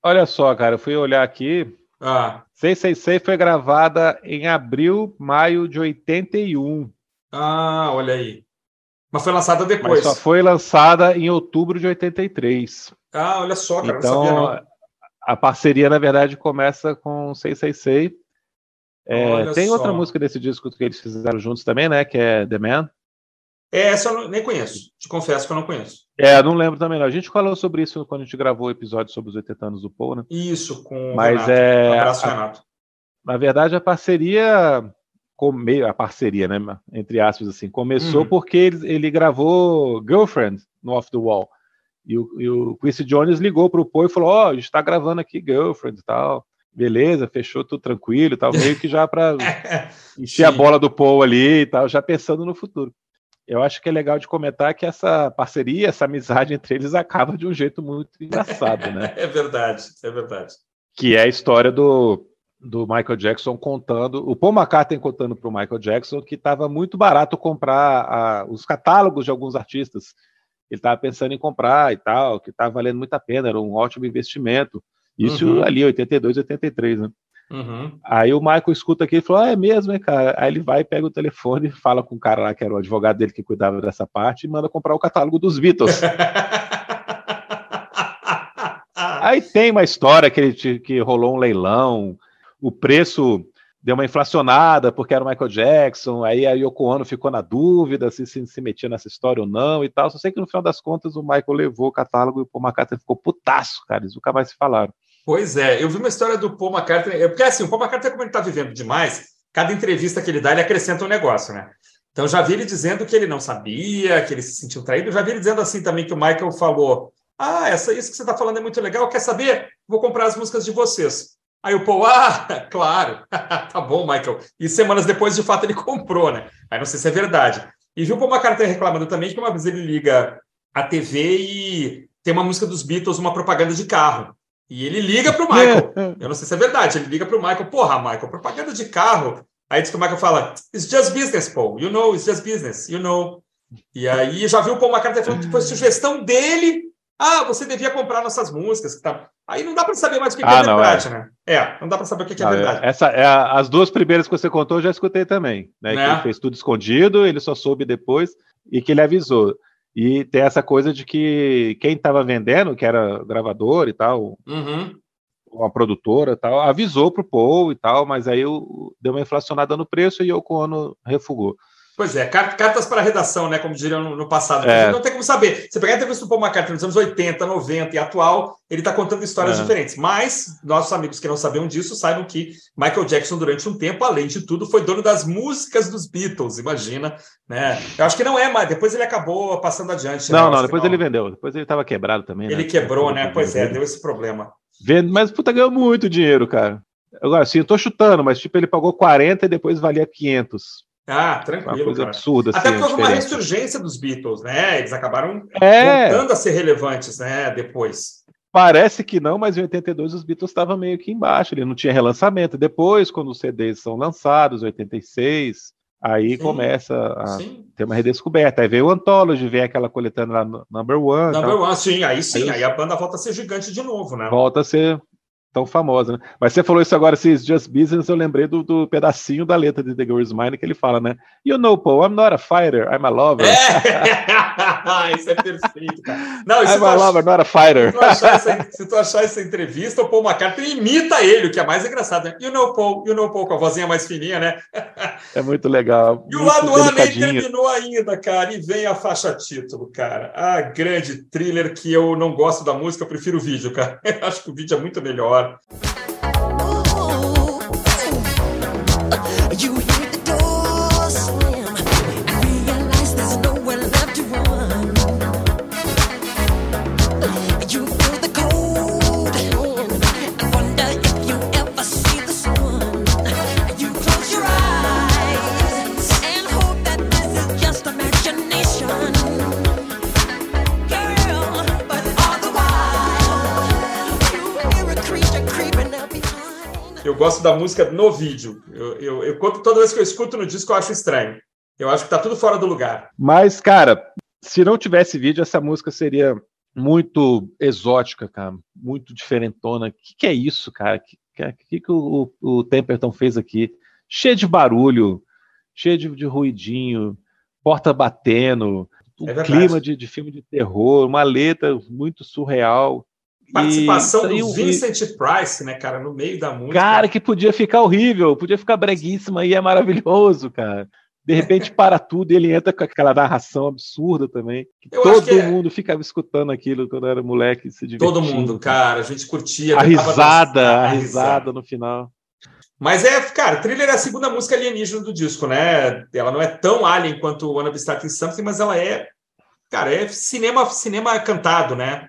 Olha só, cara, eu fui olhar aqui. Ah. 666 foi gravada em abril, maio de 81. Ah, olha aí. Mas foi lançada depois. Mas só foi lançada em outubro de 83. Ah, olha só, cara, então, não sabia não. A parceria, na verdade, começa com 666 é, tem só. outra música desse disco que eles fizeram juntos também, né? Que é The Man. É, essa eu nem conheço. Te confesso que eu não conheço. É, não lembro também. Não. A gente falou sobre isso quando a gente gravou o episódio sobre os 80 anos do Paul, né? Isso, com Mas Renato. é. Um abraço, a, Renato. Na verdade, a parceria. Come, a parceria, né? Entre aspas, assim, começou uhum. porque ele, ele gravou Girlfriend no Off the Wall. E o, e o Quincy Jones ligou para o Paul e falou: Ó, oh, a gente está gravando aqui Girlfriend e tal. Beleza, fechou tudo tranquilo e tal, meio que já para encher a bola do Paul ali e tal, já pensando no futuro. Eu acho que é legal de comentar que essa parceria, essa amizade entre eles acaba de um jeito muito engraçado, né? é verdade, é verdade. Que é a história do, do Michael Jackson contando, o Paul McCartney contando para o Michael Jackson que estava muito barato comprar a, os catálogos de alguns artistas ele estava pensando em comprar e tal, que estava valendo muito a pena, era um ótimo investimento. Isso uhum. ali, 82, 83, né? Uhum. Aí o Michael escuta aqui e falou: ah, é mesmo, hein, cara? Aí ele vai, pega o telefone, fala com o cara lá, que era o advogado dele que cuidava dessa parte, e manda comprar o catálogo dos Beatles. Aí tem uma história que, ele, que rolou um leilão, o preço deu uma inflacionada porque era o Michael Jackson, aí a Yoko Ono ficou na dúvida se, se, se metia nessa história ou não e tal. Só sei que no final das contas o Michael levou o catálogo e o Paul McCartney ficou putaço, cara, eles nunca mais se falaram. Pois é, eu vi uma história do Paul McCartney, é porque assim, o Paul McCartney, como ele está vivendo demais, cada entrevista que ele dá, ele acrescenta um negócio, né? Então já vi ele dizendo que ele não sabia, que ele se sentiu traído, já vi ele dizendo assim também que o Michael falou: Ah, essa, isso que você está falando é muito legal, quer saber? Vou comprar as músicas de vocês. Aí o Paul, ah, claro, tá bom, Michael. E semanas depois, de fato, ele comprou, né? Aí não sei se é verdade. E viu o Paul McCartney reclamando também que uma vez ele liga a TV e tem uma música dos Beatles, uma propaganda de carro. E ele liga para o Michael. Eu não sei se é verdade. Ele liga para o Michael. Porra, Michael, propaganda de carro. Aí diz que o Michael fala: It's just business, Paul. You know, it's just business. You know. E aí já viu o Paul McCartney falando que foi sugestão dele ah, você devia comprar nossas músicas. Tá... Aí não dá para saber mais o que, ah, que é não, verdade, é. né? É, não dá para saber o que, que é verdade. Essa, é, as duas primeiras que você contou eu já escutei também. Né? né? Que ele fez tudo escondido, ele só soube depois e que ele avisou. E tem essa coisa de que quem estava vendendo, que era gravador e tal, uhum. uma produtora e tal, avisou pro Paul e tal, mas aí deu uma inflacionada no preço e o Ono refugou. Pois é, cartas para redação, né? Como diriam no, no passado. É. Não tem como saber. Você pegar a entrevista do Paul McCartney nos anos 80, 90 e atual, ele está contando histórias é. diferentes. Mas nossos amigos que não sabiam disso saibam que Michael Jackson, durante um tempo, além de tudo, foi dono das músicas dos Beatles, imagina. Né? Eu acho que não é, mas depois ele acabou passando adiante. Não, né? não, depois ele vendeu. Depois ele estava quebrado também. Ele né? quebrou, né? Pois é, deu esse problema. Vendo, mas puta, ganhou muito dinheiro, cara. Agora, sim, eu tô chutando, mas tipo, ele pagou 40 e depois valia 500. Ah, tranquilo. Uma coisa cara. absurda. Até assim, porque houve uma ressurgência dos Beatles, né? Eles acabaram é. voltando a ser relevantes, né? Depois. Parece que não, mas em 82 os Beatles estavam meio que embaixo, ele não tinha relançamento. Depois, quando os CDs são lançados, 86, aí sim, começa a sim. ter uma redescoberta. Aí veio o Anthology, vem aquela coletânea lá no Number One. Number One, sim, aí sim, aí, aí, a banda volta a ser gigante de novo, né? Volta a ser tão famosa, né? Mas você falou isso agora, se Just Business, eu lembrei do, do, pedacinho da letra de The Girl's Mind que ele fala, né? You know, Paul, I'm not a fighter, I'm a lover. É! isso é perfeito, cara. Não, I'm a lover, not a fighter. Se tu, essa, se tu, achar essa, entrevista, o Paul McCartney imita ele, o que é mais engraçado, né? You know, Paul, you know, Paul, com a vozinha mais fininha, né? é muito legal. E o lado A nem terminou ainda, cara, e vem a faixa título, cara. A grande thriller que eu não gosto da música, eu prefiro o vídeo, cara. Eu acho que o vídeo é muito melhor. You gosto da música no vídeo. Eu, eu, eu, toda vez que eu escuto no disco, eu acho estranho. Eu acho que tá tudo fora do lugar. Mas, cara, se não tivesse vídeo, essa música seria muito exótica, cara. Muito diferentona. O que, que é isso, cara? O que, que, que o, o Temperton fez aqui? Cheio de barulho, cheio de, de ruidinho, porta batendo, um é clima de, de filme de terror, uma letra muito surreal. Participação e, do Vincent e... Price, né, cara, no meio da música. Cara, que podia ficar horrível, podia ficar breguíssima e é maravilhoso, cara. De repente para tudo e ele entra com aquela narração absurda também. todo é... mundo ficava escutando aquilo quando era moleque, se divertindo. Todo mundo, cara, a gente curtia. A risada, a, a risada no final. Mas é, cara, Thriller é a segunda música alienígena do disco, né? Ela não é tão alien quanto Wanna Be Starting Something, mas ela é, cara, é cinema, cinema cantado, né?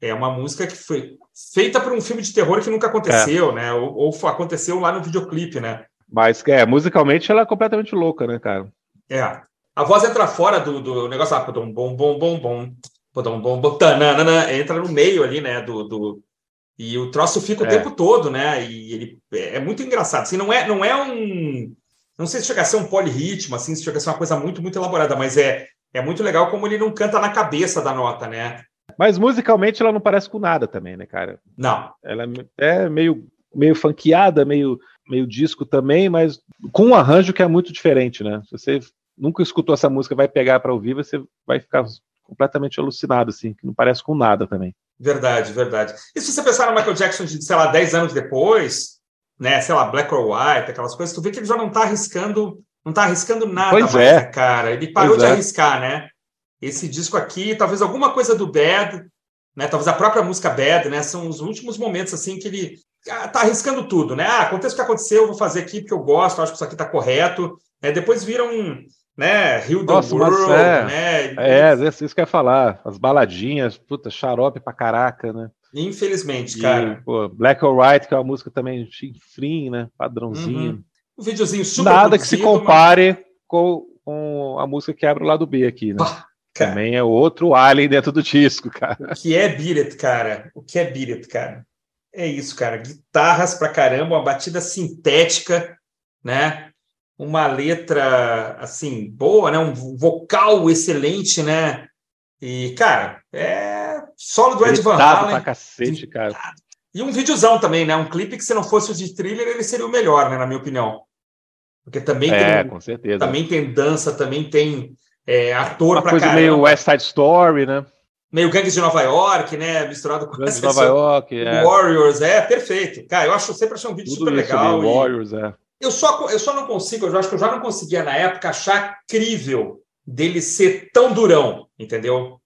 É uma música que foi feita para um filme de terror que nunca aconteceu, é. né? Ou, ou, aconteceu lá no videoclipe, né? Mas, é, musicalmente ela é completamente louca, né, cara? É. A voz entra fora do, do negócio lá, bom, bom, bom, bom, bom, bom, bom, bom, tanana, entra no meio ali, né, do, do, e o troço fica o é. tempo todo, né? E ele é, é muito engraçado. Assim, não é, não é um. Não sei se chega a ser um polirritmo, assim, se chega a ser uma coisa muito, muito elaborada, mas é, é muito legal como ele não canta na cabeça da nota, né? Mas musicalmente ela não parece com nada também, né, cara? Não. Ela é meio, meio funkeada, meio, meio disco também, mas com um arranjo que é muito diferente, né? Se você nunca escutou essa música, vai pegar para ouvir, você vai ficar completamente alucinado, assim, que não parece com nada também. Verdade, verdade. E se você pensar no Michael Jackson de, sei lá, 10 anos depois, né, sei lá, Black or White, aquelas coisas, tu vê que ele já não está arriscando, não tá arriscando nada pois mais, é. Né, cara. Ele parou pois de é. arriscar, né? Esse disco aqui, talvez alguma coisa do Bad, né, talvez a própria música Bad, né, são os últimos momentos assim que ele ah, tá arriscando tudo, né? Ah, aconteça o que aconteceu, eu vou fazer aqui porque eu gosto, acho que isso aqui tá correto. É, depois viram um, né? Rio do World, é, né? É, isso que eu ia falar. As baladinhas, puta, xarope pra caraca, né? Infelizmente, cara. E, pô, Black or White, que é uma música também chinfrim, né? Padrãozinho. Uhum. Um videozinho super Nada que se compare mas... com, com a música que abre o lado B aqui, né? Bah, também é outro alien dentro do disco, cara. O que é Beat cara? O que é Beat cara? É isso, cara. Guitarras pra caramba, uma batida sintética, né? uma letra assim boa, né? Um vocal excelente, né? E cara, é solo do Ed Van Halen. Pra cacete, cara. E um videozão também, né? Um clipe que se não fosse o de thriller, ele seria o melhor, né, na minha opinião. Porque também é, tem com certeza. também tem dança, também tem é, ator uma pra coisa caramba. meio West Side Story, né? Meio Gangues de Nova York, né? Misturado com Gangues de Nova York, é. Warriors, é perfeito. Cara, eu acho sempre achei um vídeo Tudo super legal. E... Warriors, é. Eu só, eu só não consigo, eu acho que eu já não conseguia na época achar crível dele ser tão durão, entendeu?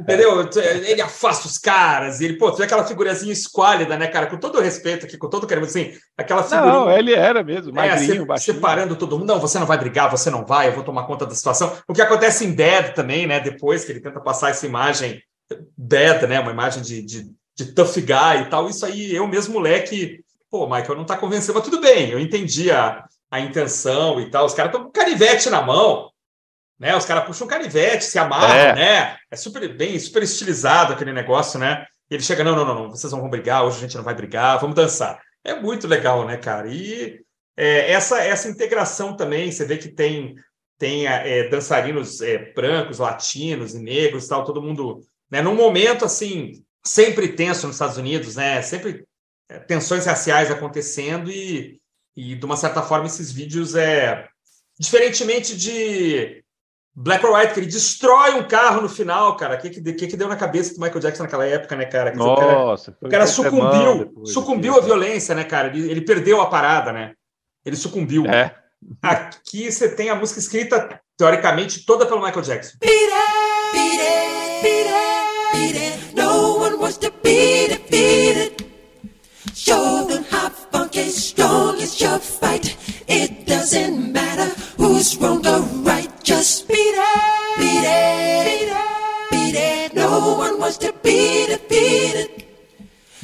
Entendeu? Ele afasta os caras, ele, pô, tem aquela figurazinha esquálida, né, cara? Com todo o respeito aqui, com todo o carinho, assim, aquela figura. Não, ele era mesmo, é, magrinho, é, Separando todo mundo. Não, você não vai brigar, você não vai, eu vou tomar conta da situação. O que acontece em Dead também, né? Depois que ele tenta passar essa imagem Dead, né? Uma imagem de, de, de tough guy e tal. Isso aí, eu mesmo, moleque, pô, Michael, não tá convencendo, mas tudo bem, eu entendi a, a intenção e tal. Os caras estão com canivete na mão, né? Os caras puxam um canivete, se amarram, é. né? É super bem, super estilizado aquele negócio, né? E ele chega, não, não, não, não, vocês não vão brigar, hoje a gente não vai brigar, vamos dançar. É muito legal, né, cara? E é, essa, essa integração também, você vê que tem, tem é, dançarinos é, brancos, latinos e negros tal, todo mundo, né? Num momento, assim, sempre tenso nos Estados Unidos, né? Sempre é, tensões raciais acontecendo e, e, de uma certa forma, esses vídeos é. Diferentemente de Black or White, que ele destrói um carro no final, cara. O que, que, que deu na cabeça do Michael Jackson naquela época, né, cara? Nossa, o cara, o cara sucumbiu, depois, sucumbiu à violência, né, cara? Ele, ele, perdeu a parada, né? Ele sucumbiu. É. Aqui você tem a música escrita, teoricamente, toda pelo Michael Jackson. Beat it, beat it, beat it, beat it. No one wants to beat it, beat it. Show them how funky strong is your fight. It doesn't matter who's wrong or right. Just beat it, beat it, beat it, beat it. No one wants to beat it, beat it.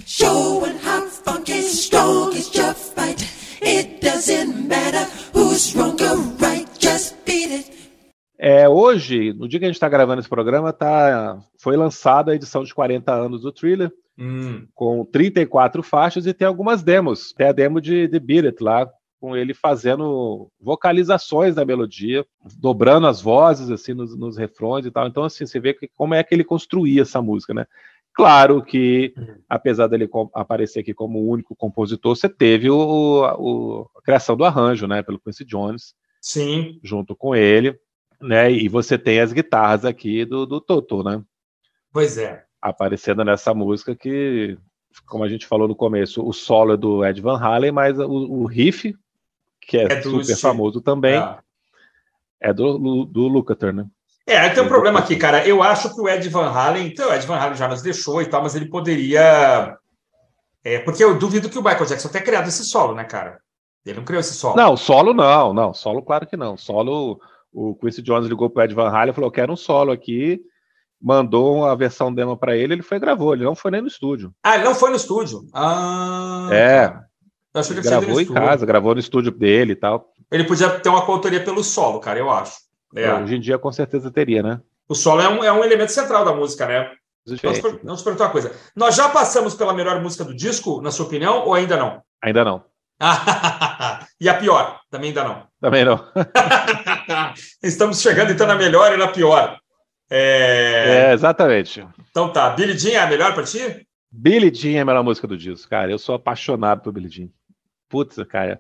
Showing how funky strong is your fight. It doesn't matter who's wrong or right. Just beat it. É, hoje, no dia que a gente está gravando esse programa, tá, foi lançada a edição de 40 anos do Thriller hum. com 34 faixas e tem algumas demos. Tem a demo de The Beat It lá, com ele fazendo vocalizações da melodia, dobrando as vozes assim nos, nos refrões e tal. Então, assim, você vê como é que ele construía essa música, né? Claro que, apesar dele aparecer aqui como o único compositor, você teve o, o, a criação do arranjo, né, pelo Quincy Jones. Sim. Junto com ele, né? E você tem as guitarras aqui do, do Toto, né? Pois é aparecendo nessa música que, como a gente falou no começo, o solo é do Ed Van Halen, mas o, o riff, que é, é super Steve. famoso também, é. É do, do Lukather, né? É, tem um problema aqui, cara. Eu acho que o Ed Van Halen, então, o Ed Van Halen já nos deixou e tal, mas ele poderia. É, porque eu duvido que o Michael Jackson tenha criado esse solo, né, cara? Ele não criou esse solo. Não, solo não, não. Solo, claro que não. Solo, o Quincy Jones ligou pro Ed Van Halen e falou: quero um solo aqui. Mandou a versão demo para ele, ele foi e gravou. Ele não foi nem no estúdio. Ah, ele não foi no estúdio. Ah. É. Achei que gravou em casa, gravou no estúdio dele e tal. Ele podia ter uma coautoria pelo solo, cara, eu acho. É. Hoje em dia, com certeza, teria, né? O solo é um, é um elemento central da música, né? Vamos, vamos perguntar uma coisa. Nós já passamos pela melhor música do disco, na sua opinião, ou ainda não? Ainda não. e a pior? Também ainda não. Também não. Estamos chegando então na melhor e na pior. É... é, exatamente. Então tá. Billy Jean é a melhor para ti? Billy Jean é a melhor música do disco, cara. Eu sou apaixonado por Billy Jean. Putz, cara.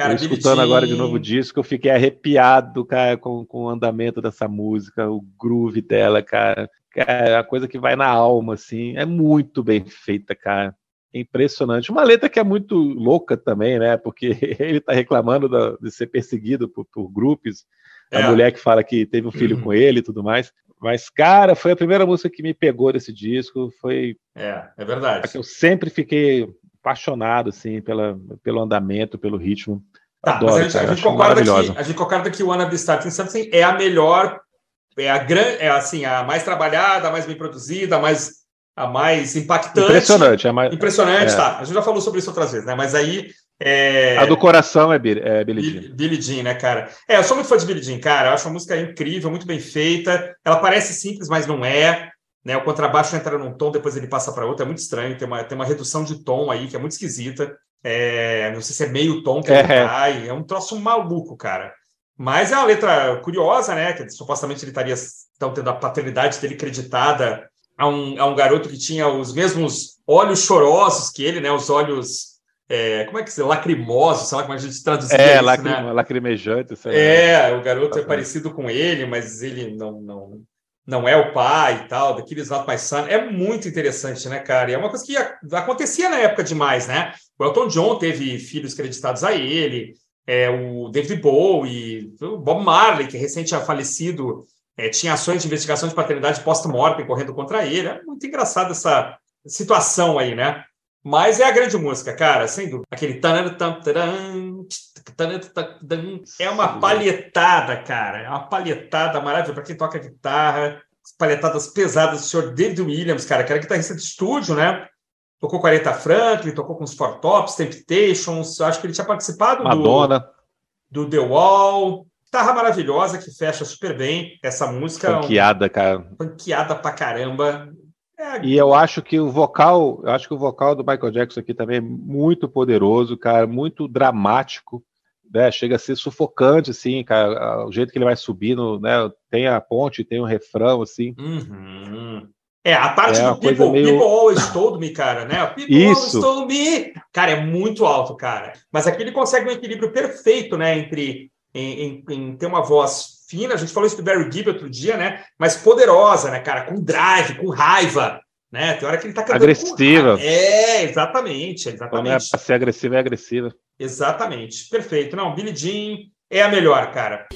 Cara, eu escutando Jean... agora de novo o disco, eu fiquei arrepiado, cara, com, com o andamento dessa música, o groove dela, cara. É a coisa que vai na alma, assim. É muito bem feita, cara. É impressionante. Uma letra que é muito louca também, né? Porque ele tá reclamando da, de ser perseguido por, por grupos. É. A mulher que fala que teve um filho uhum. com ele e tudo mais. Mas, cara, foi a primeira música que me pegou desse disco. Foi. É, é verdade. Eu sempre fiquei apaixonado assim pela, pelo andamento, pelo ritmo. Tá, Adoro, mas a gente, cara, a gente concorda que a gente concorda que o Wanna Be Starting Something é a melhor, é a grande, é assim, a mais trabalhada, a mais bem produzida, a mais a mais impactante. Impressionante, é mais impressionante, é. tá? A gente já falou sobre isso outras vezes, né? Mas aí é... A do coração é, Billy, é Billie Jean. Billie Jean, né, cara? É, eu sou muito fã de Billie Jean, cara. Eu acho a música incrível, muito bem feita. Ela parece simples, mas não é. Né? O contrabaixo entra num tom, depois ele passa para outro, é muito estranho, tem uma, tem uma redução de tom aí que é muito esquisita. É, não sei se é meio tom que é. ele cai, é um troço maluco, cara. Mas é uma letra curiosa, né? Que supostamente ele estaria então, tendo a paternidade dele creditada a um, a um garoto que tinha os mesmos olhos chorosos que ele, né? Os olhos. É, como é que se lacrimosos, sei lá como a gente traduzia é, isso, lacrim, né? lacrimejante. É, o garoto é parecido com ele, mas ele não, não, não é o pai e tal, daqueles Not My Son. É muito interessante, né, cara? E é uma coisa que acontecia na época demais, né? O Elton John teve filhos creditados a ele, é, o David Bowie, o Bob Marley, que recente tinha falecido, é, tinha ações de investigação de paternidade post-mortem correndo contra ele. É muito engraçado essa situação aí, né? Mas é a grande música, cara, sem dúvida. Aquele. É uma palhetada, cara. É uma palhetada maravilhosa para quem toca guitarra. Palhetadas pesadas do senhor David Williams, cara, que era guitarrista de estúdio, né? Tocou com a Aretha Franklin, tocou com os Four Tops, Temptations. Acho que ele tinha participado Madonna. do, do The Wall. Guitarra maravilhosa que fecha super bem essa música. Funkeada, um, cara. Funkeada pra caramba. É, e eu acho que o vocal, eu acho que o vocal do Michael Jackson aqui também é muito poderoso, cara, muito dramático, né? Chega a ser sufocante, assim, cara, o jeito que ele vai subindo, né? Tem a ponte, tem o um refrão, assim. Uhum. É, a parte é do people, meio... people Always Told Me, cara, né? People Isso. Always Told Me. Cara, é muito alto, cara. Mas aqui ele consegue um equilíbrio perfeito, né? Entre em, em, em ter uma voz fina, a gente falou isso do Barry Gibb outro dia, né? Mas poderosa, né, cara? Com drive, com raiva, né? Tem hora que ele tá cantando Agressiva. Com... É, exatamente, exatamente. Quando é pra ser agressiva, é agressiva. Exatamente, perfeito. Não, Billie Jean é a melhor, cara.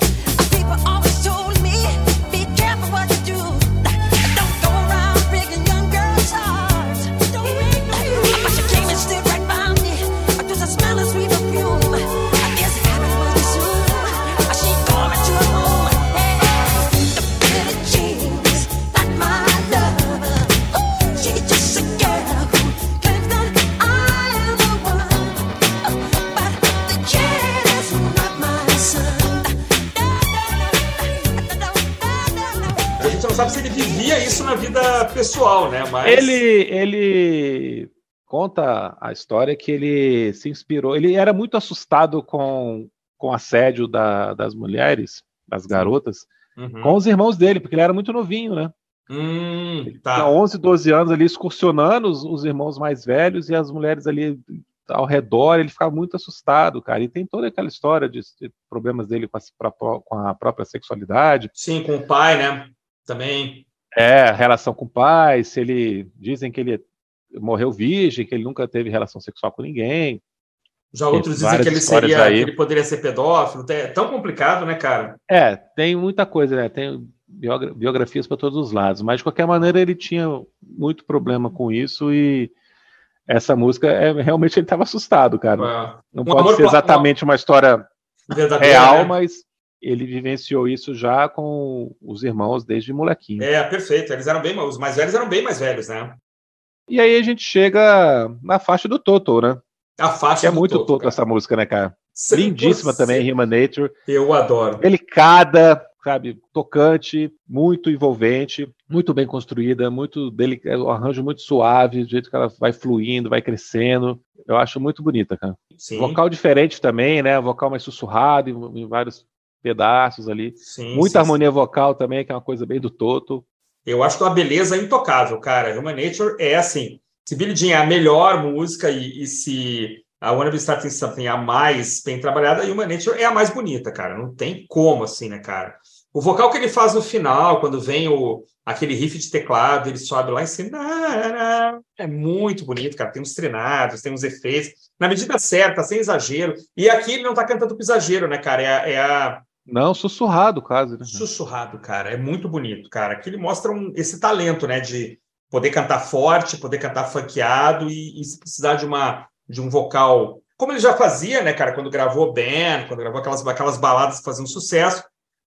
Vida pessoal, né? Mas... Ele, ele conta a história que ele se inspirou. Ele era muito assustado com, com o assédio da, das mulheres, das garotas, uhum. com os irmãos dele, porque ele era muito novinho, né? Hum, ele tá. tinha 11, 12 anos ali excursionando os, os irmãos mais velhos e as mulheres ali ao redor, ele ficava muito assustado, cara. E tem toda aquela história de, de problemas dele com a, com a, própria sexualidade. Sim, com o pai, né? também. É, relação com o pai, se ele. Dizem que ele morreu virgem, que ele nunca teve relação sexual com ninguém. Já outros dizem que ele seria, aí. que ele poderia ser pedófilo. É tão complicado, né, cara? É, tem muita coisa, né? Tem biografias para todos os lados, mas de qualquer maneira ele tinha muito problema com isso e essa música é realmente ele estava assustado, cara. É. Não um pode ser exatamente uma história real, né? mas ele vivenciou isso já com os irmãos desde molequinho. É, perfeito. Eles eram bem, os mais velhos eram bem mais velhos, né? E aí a gente chega na faixa do Toto, né? A faixa que é muito Toto, Toto essa música, né, cara? 100%. Lindíssima também, Human Nature. Eu adoro. Delicada, sabe, tocante, muito envolvente, muito bem construída, muito delicado, o arranjo muito suave, do jeito que ela vai fluindo, vai crescendo. Eu acho muito bonita, cara. Sim. Vocal diferente também, né? Vocal mais sussurrado em, em vários pedaços ali. Sim, Muita sim, harmonia sim. vocal também, que é uma coisa bem do Toto. Eu acho que é uma beleza intocável, cara. Human Nature é assim. Se Billie Jean é a melhor música e, e se a Wanna Be Starting Something é a mais bem trabalhada, a Human Nature é a mais bonita, cara. Não tem como, assim, né, cara? O vocal que ele faz no final, quando vem o, aquele riff de teclado, ele sobe lá em cima. É muito bonito, cara. Tem uns treinados, tem uns efeitos. Na medida certa, sem exagero. E aqui ele não tá cantando com exagero, né, cara? É a, é a não, sussurrado quase. Né? Sussurrado, cara. É muito bonito, cara. Aqui ele mostra um, esse talento, né? De poder cantar forte, poder cantar funkeado e, e se precisar de, uma, de um vocal. Como ele já fazia, né, cara? Quando gravou Ben, quando gravou aquelas, aquelas baladas que faziam sucesso.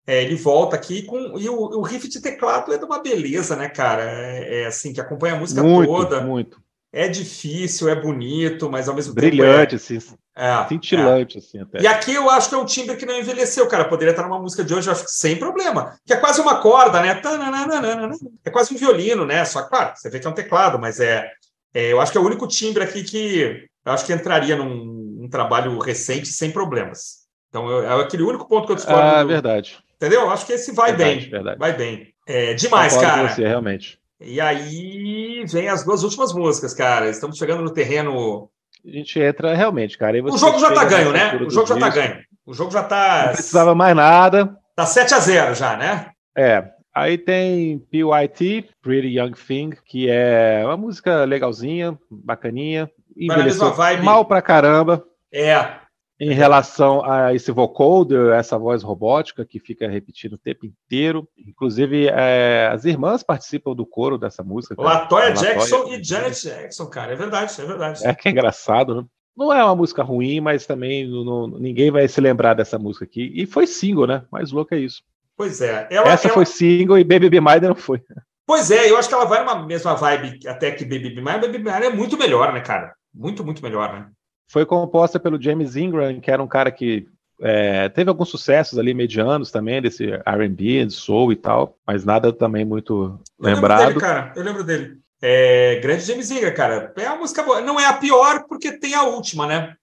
É, ele volta aqui com. E o, o, riff de teclado é de uma beleza, né, cara? É, é assim, que acompanha a música muito, toda. Muito. É difícil, é bonito, mas ao mesmo Brilhante, tempo. Brilhante, assim. É, Cintilante, é. assim, até. E aqui eu acho que é um timbre que não envelheceu, cara. Poderia estar numa música de hoje, eu acho que sem problema. Que é quase uma corda, né? É quase um violino, né? Só que, claro, você vê que é um teclado, mas é, é eu acho que é o único timbre aqui que eu acho que entraria num, num trabalho recente sem problemas. Então, eu, é aquele único ponto que eu discordo. Ah, do, verdade. Entendeu? Eu acho que esse vai verdade, bem. Verdade. Vai bem. É demais, Concordo cara. Você, realmente. E aí vem as duas últimas músicas, cara. Estamos chegando no terreno. A gente entra realmente, cara. o jogo já tá ganho, né? O jogo já tá ganho. O jogo já tá. Não precisava mais nada. Tá 7 a 0 já, né? É. Aí tem PYT, Pretty Young Thing, que é uma música legalzinha, bacaninha. Envelheceu mal pra caramba. É em relação a esse vocoder, essa voz robótica que fica repetindo o tempo inteiro. Inclusive, é, as irmãs participam do coro dessa música. Latoya Jackson e Janet Jackson, cara. É verdade, é verdade. É que é engraçado, né? Não é uma música ruim, mas também não, ninguém vai se lembrar dessa música aqui. E foi single, né? Mais louco é isso. Pois é. Ela, Essa ela... foi single e Baby Be Mine não foi. Pois é, eu acho que ela vai numa mesma vibe até que Baby Be Mine. Baby Be Mine é muito melhor, né, cara? Muito, muito melhor, né? Foi composta pelo James Ingram, que era um cara que é, teve alguns sucessos ali medianos também, desse RB, soul e tal, mas nada também muito eu lembrado. Lembro dele, cara. Eu lembro dele. É, grande James Ingram, cara. É uma música boa. Não é a pior, porque tem a última, né?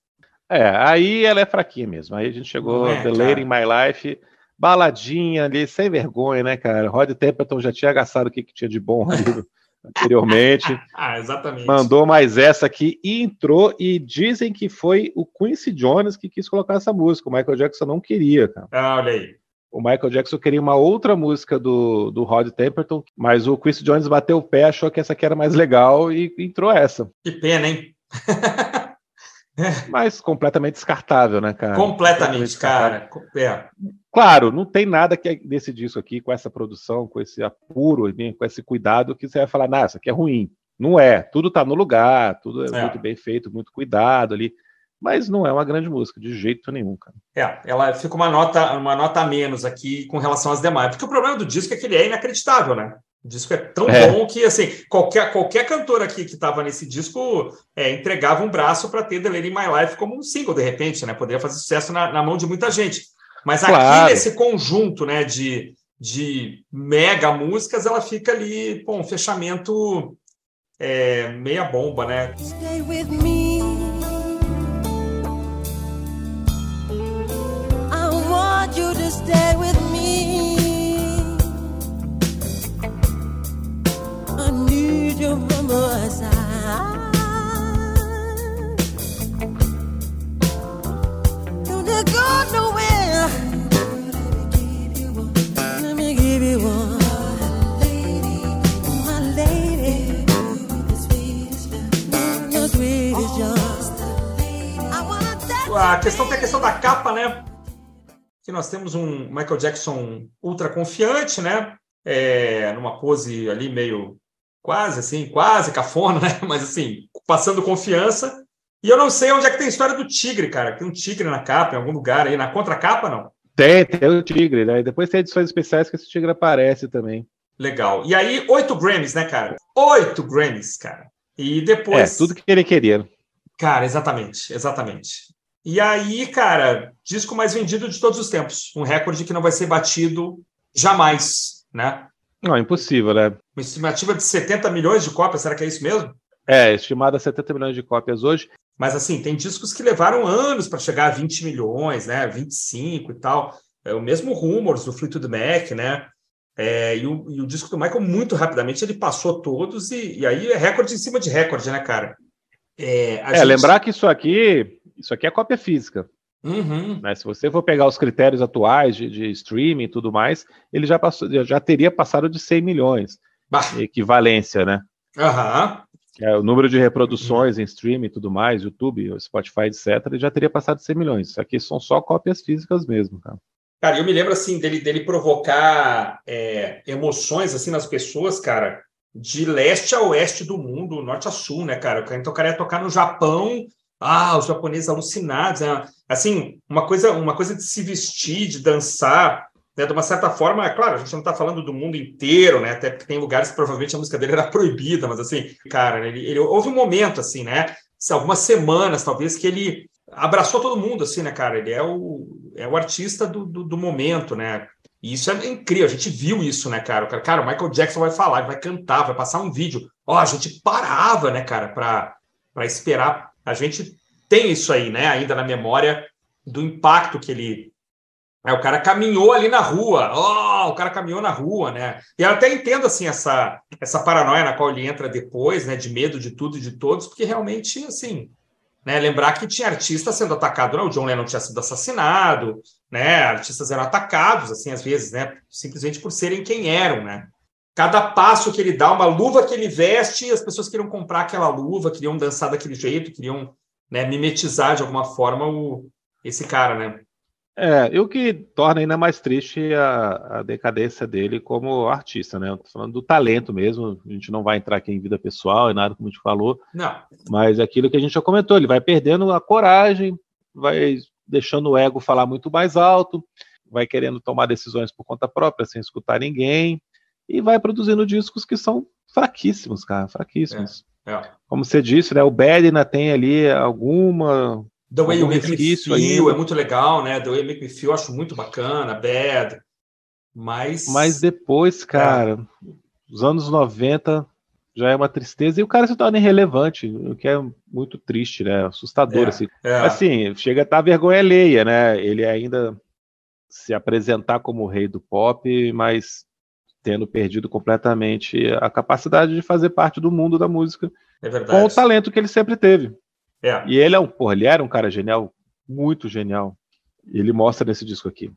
É, aí ela é fraquinha mesmo. Aí a gente chegou é, The Lady in My Life, baladinha ali, sem vergonha, né, cara? Rod Templeton já tinha agaçado o que, que tinha de bom ali anteriormente. ah, exatamente. Mandou mais essa aqui e entrou. E dizem que foi o Quincy Jones que quis colocar essa música. O Michael Jackson não queria, cara. Ah, olha aí. O Michael Jackson queria uma outra música do, do Rod Temperton, mas o Quincy Jones bateu o pé, achou que essa aqui era mais legal e entrou essa. Que pena, hein? mas completamente descartável, né, cara? Completamente, cara. É. Claro, não tem nada que desse disco aqui, com essa produção, com esse apuro, né, com esse cuidado, que você vai falar, nossa, isso aqui é ruim. Não é, tudo está no lugar, tudo é, é, muito bem feito, muito cuidado ali, mas não é uma grande música, de jeito nenhum, cara. É, ela fica uma nota, uma nota a menos aqui com relação às demais, porque o problema do disco é que ele é inacreditável, né? O disco é tão é. bom que, assim, qualquer, qualquer cantor aqui que estava nesse disco é, entregava um braço para ter The Lady in My Life como um single, de repente, né? Poderia fazer sucesso na, na mão de muita gente. Mas claro. aqui nesse conjunto né, de, de mega músicas, ela fica ali, pô, um fechamento é, meia bomba, né? Stay with me. I want you to stay with me. Don't go nowhere. a questão tem a questão da capa, né? Que nós temos um Michael Jackson ultra confiante, né? É, numa pose ali meio quase assim, quase cafona, né? Mas assim, passando confiança. E eu não sei onde é que tem a história do tigre, cara. Tem um tigre na capa, em algum lugar aí, na contracapa, não? Tem, tem o tigre, né? E depois tem edições especiais que esse tigre aparece também. Legal. E aí, oito Grammys, né, cara? Oito Grammys, cara. E depois. É, tudo que ele queria. Cara, exatamente, exatamente. E aí, cara, disco mais vendido de todos os tempos. Um recorde que não vai ser batido jamais, né? Não, impossível, né? Uma estimativa de 70 milhões de cópias, será que é isso mesmo? É, estimada 70 milhões de cópias hoje. Mas assim, tem discos que levaram anos para chegar a 20 milhões, né? 25 e tal. É o mesmo Rumors do Fleetwood Mac, né? É, e, o, e, o, disco do Michael, muito rapidamente, ele passou todos, e, e aí é recorde em cima de recorde, né, cara? É, é gente... lembrar que isso aqui, isso aqui é cópia física. Uhum. Né? Se você for pegar os critérios atuais de, de, streaming e tudo mais, ele já, passou, já teria passado de 100 milhões. Bah. Equivalência, né? Uhum. É, o número de reproduções em streaming e tudo mais, YouTube, Spotify, etc., ele já teria passado de 100 milhões. Isso aqui são só cópias físicas mesmo, cara. Cara, eu me lembro assim dele, dele provocar é, emoções assim nas pessoas, cara, de leste a oeste do mundo, norte a sul, né, cara? Então o cara ia tocar no Japão, ah, os japoneses alucinados, né? assim, uma coisa, uma coisa de se vestir, de dançar, né? De uma certa forma, é claro, a gente não está falando do mundo inteiro, né? Até porque tem lugares que provavelmente a música dele era proibida, mas assim, cara, ele, ele houve um momento assim, né? Algumas semanas, talvez, que ele abraçou todo mundo, assim, né, cara? Ele é o, é o artista do, do, do momento, né? E isso é incrível, a gente viu isso, né, cara? O cara, o Michael Jackson vai falar, vai cantar, vai passar um vídeo. Ó, a gente parava, né, cara, para esperar. A gente tem isso aí, né, ainda na memória do impacto que ele. É, o cara caminhou ali na rua, oh, o cara caminhou na rua, né? E eu até entendo, assim, essa, essa paranoia na qual ele entra depois, né, de medo de tudo e de todos, porque realmente, assim, né? Lembrar que tinha artista sendo atacado, né? o John Lennon tinha sido assassinado, né? artistas eram atacados, assim, às vezes, né? simplesmente por serem quem eram. Né? Cada passo que ele dá, uma luva que ele veste, as pessoas queriam comprar aquela luva, queriam dançar daquele jeito, queriam né, mimetizar de alguma forma o, esse cara, né? É, e o que torna ainda mais triste a, a decadência dele como artista, né? Tô falando do talento mesmo, a gente não vai entrar aqui em vida pessoal e nada como a gente falou. Não. Mas é aquilo que a gente já comentou, ele vai perdendo a coragem, vai deixando o ego falar muito mais alto, vai querendo tomar decisões por conta própria, sem escutar ninguém, e vai produzindo discos que são fraquíssimos, cara, fraquíssimos. É, é. Como você disse, né? O Bad ainda tem ali alguma The Way You Make Me Feel é muito legal, né? The Way You Make Me Feel eu acho muito bacana, Bad. Mas. Mas depois, é. cara, é. os anos 90 já é uma tristeza e o cara se torna irrelevante, o que é muito triste, né? Assustador. É, assim. É. assim, chega a estar vergonha alheia, né? Ele ainda se apresentar como o rei do pop, mas tendo perdido completamente a capacidade de fazer parte do mundo da música é com o talento que ele sempre teve. É. E ele é um, porra, ele era um cara genial, muito genial. E ele mostra nesse disco aqui.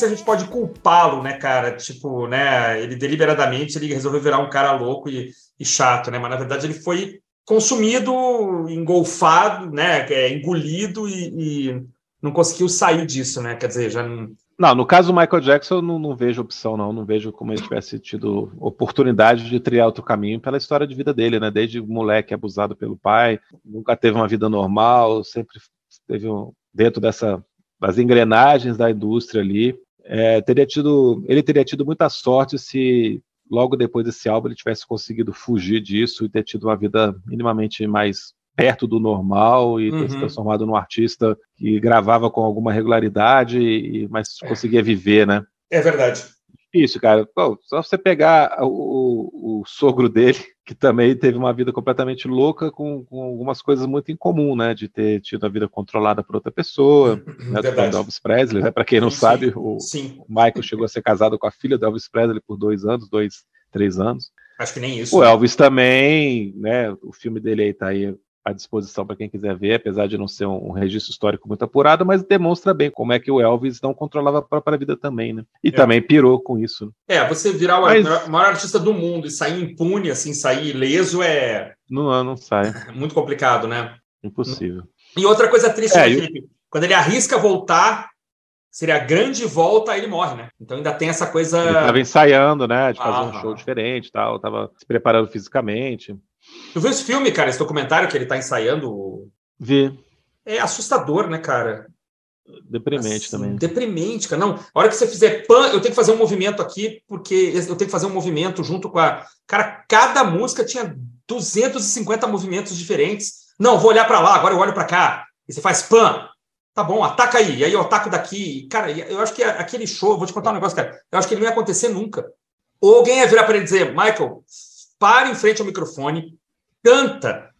Se a gente pode culpá-lo, né, cara? Tipo, né, ele deliberadamente ele resolveu virar um cara louco e, e chato, né? Mas na verdade ele foi consumido, engolfado, né, é, engolido e, e, não conseguiu sair disso, né? Quer dizer, já não. Não, no caso do Michael Jackson, eu não, não vejo opção, não. Não vejo como ele tivesse tido oportunidade de trilhar outro caminho pela história de vida dele, né? Desde moleque abusado pelo pai, nunca teve uma vida normal, sempre teve um, dentro dessa das engrenagens da indústria ali. É, teria tido, ele teria tido muita sorte se logo depois desse álbum ele tivesse conseguido fugir disso e ter tido uma vida minimamente mais perto do normal e uhum. ter se uhum. transformado num artista que gravava com alguma regularidade, e, mas é. conseguia viver, né? É verdade. Isso, cara. Pô, só você pegar o, o, o, sogro dele, que também teve uma vida completamente louca, com, com, algumas coisas muito em comum, né? De ter tido a vida controlada por outra pessoa, né? Do Elvis Presley, né? Para quem não sim, sabe, o, sim. Michael chegou a ser casado com a filha do Elvis Presley por dois anos, dois, três anos. Acho que nem isso. O Elvis também, né? O filme dele aí tá aí à disposição para quem quiser ver, apesar de não ser um, registro histórico muito apurado, mas demonstra bem como é que o Elvis não controlava a própria vida também, né? E é. também pirou com isso. Né? É, você virar o mas... maior artista do mundo e sair impune, assim, sair ileso é. Não, não sai. Muito complicado, né? Impossível. E outra coisa triste, é, né, Felipe? Eu... Quando ele arrisca voltar, seria a grande volta, ele morre, né? Então ainda tem essa coisa. Ele estava ensaiando, né? De fazer ah, um show diferente tal, tava se preparando fisicamente. Tu viu esse filme, cara, esse documentário que ele tá ensaiando? Vi. É assustador, né, cara? Deprimente assim, também. Deprimente, cara. Não, a hora que você fizer pan, eu tenho que fazer um movimento aqui, porque eu tenho que fazer um movimento junto com a. Cara, cada música tinha 250 movimentos diferentes. Não, vou olhar para lá, agora eu olho para cá. E você faz pan. Tá bom, ataca aí. E aí eu ataco daqui. Cara, eu acho que aquele show, vou te contar um negócio, cara. Eu acho que ele não ia acontecer nunca. Ou alguém ia virar para ele dizer, Michael, para em frente ao microfone, canta.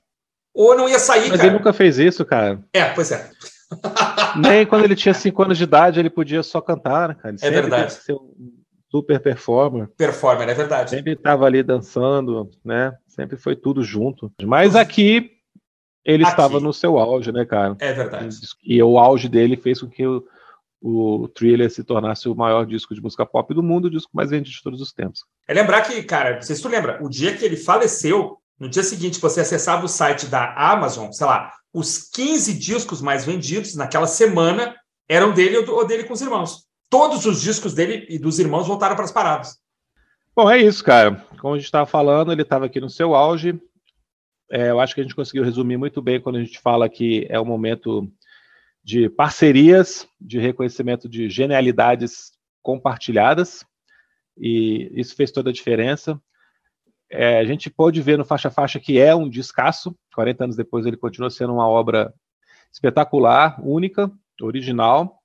Ou não ia sair, Mas cara. ele nunca fez isso, cara. É, pois é. Nem quando ele tinha 5 anos de idade ele podia só cantar, né, cara. Ele é verdade. Ser um super performer. Performer, é verdade. Sempre estava ali dançando, né? Sempre foi tudo junto. Mas aqui ele aqui. estava no seu auge, né, cara? É verdade. E o auge dele fez com que o, o Thriller se tornasse o maior disco de música pop do mundo, o disco mais vendido de todos os tempos. É lembrar que, cara, não sei se tu lembra, o dia que ele faleceu, no dia seguinte você acessava o site da Amazon, sei lá, os 15 discos mais vendidos naquela semana eram dele ou dele com os irmãos. Todos os discos dele e dos irmãos voltaram para as paradas. Bom, é isso, cara. Como a gente estava falando, ele estava aqui no seu auge. É, eu acho que a gente conseguiu resumir muito bem quando a gente fala que é o momento de parcerias, de reconhecimento de genialidades compartilhadas, e isso fez toda a diferença. É, a gente pôde ver no Faixa Faixa que é um descasso, 40 anos depois ele continua sendo uma obra espetacular, única, original.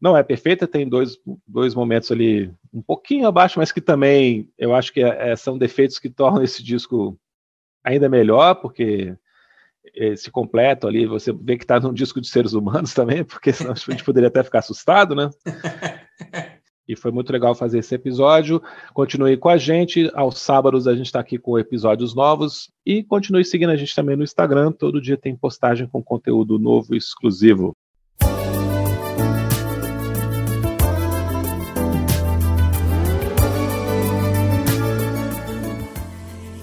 Não é perfeita, tem dois, dois momentos ali um pouquinho abaixo, mas que também eu acho que é, são defeitos que tornam esse disco ainda melhor, porque esse completo ali, você vê que está num disco de seres humanos também, porque senão a gente poderia até ficar assustado, né? E foi muito legal fazer esse episódio. Continue com a gente. Aos sábados a gente está aqui com episódios novos. E continue seguindo a gente também no Instagram. Todo dia tem postagem com conteúdo novo e exclusivo.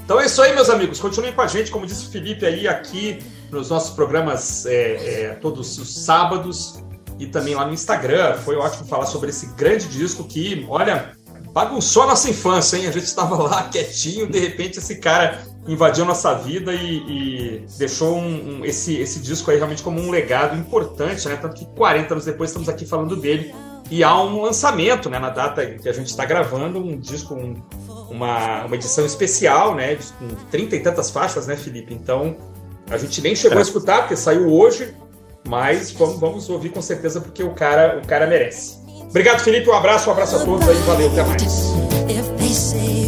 Então é isso aí, meus amigos. Continuem com a gente, como disse o Felipe aí, aqui nos nossos programas é, é, todos os sábados e também lá no Instagram. Foi ótimo falar sobre esse grande disco que, olha, bagunçou a nossa infância, hein? A gente estava lá quietinho, de repente esse cara invadiu nossa vida e, e deixou um, um, esse, esse disco aí realmente como um legado importante, né? Tanto que 40 anos depois estamos aqui falando dele. E há um lançamento, né, na data que a gente está gravando, um disco, um, uma, uma edição especial, né? Com trinta e tantas faixas, né, Felipe? Então, a gente nem chegou é. a escutar, porque saiu hoje, mas vamos, vamos ouvir com certeza, porque o cara, o cara merece. Obrigado, Felipe. Um abraço, um abraço a todos aí. Valeu, até mais.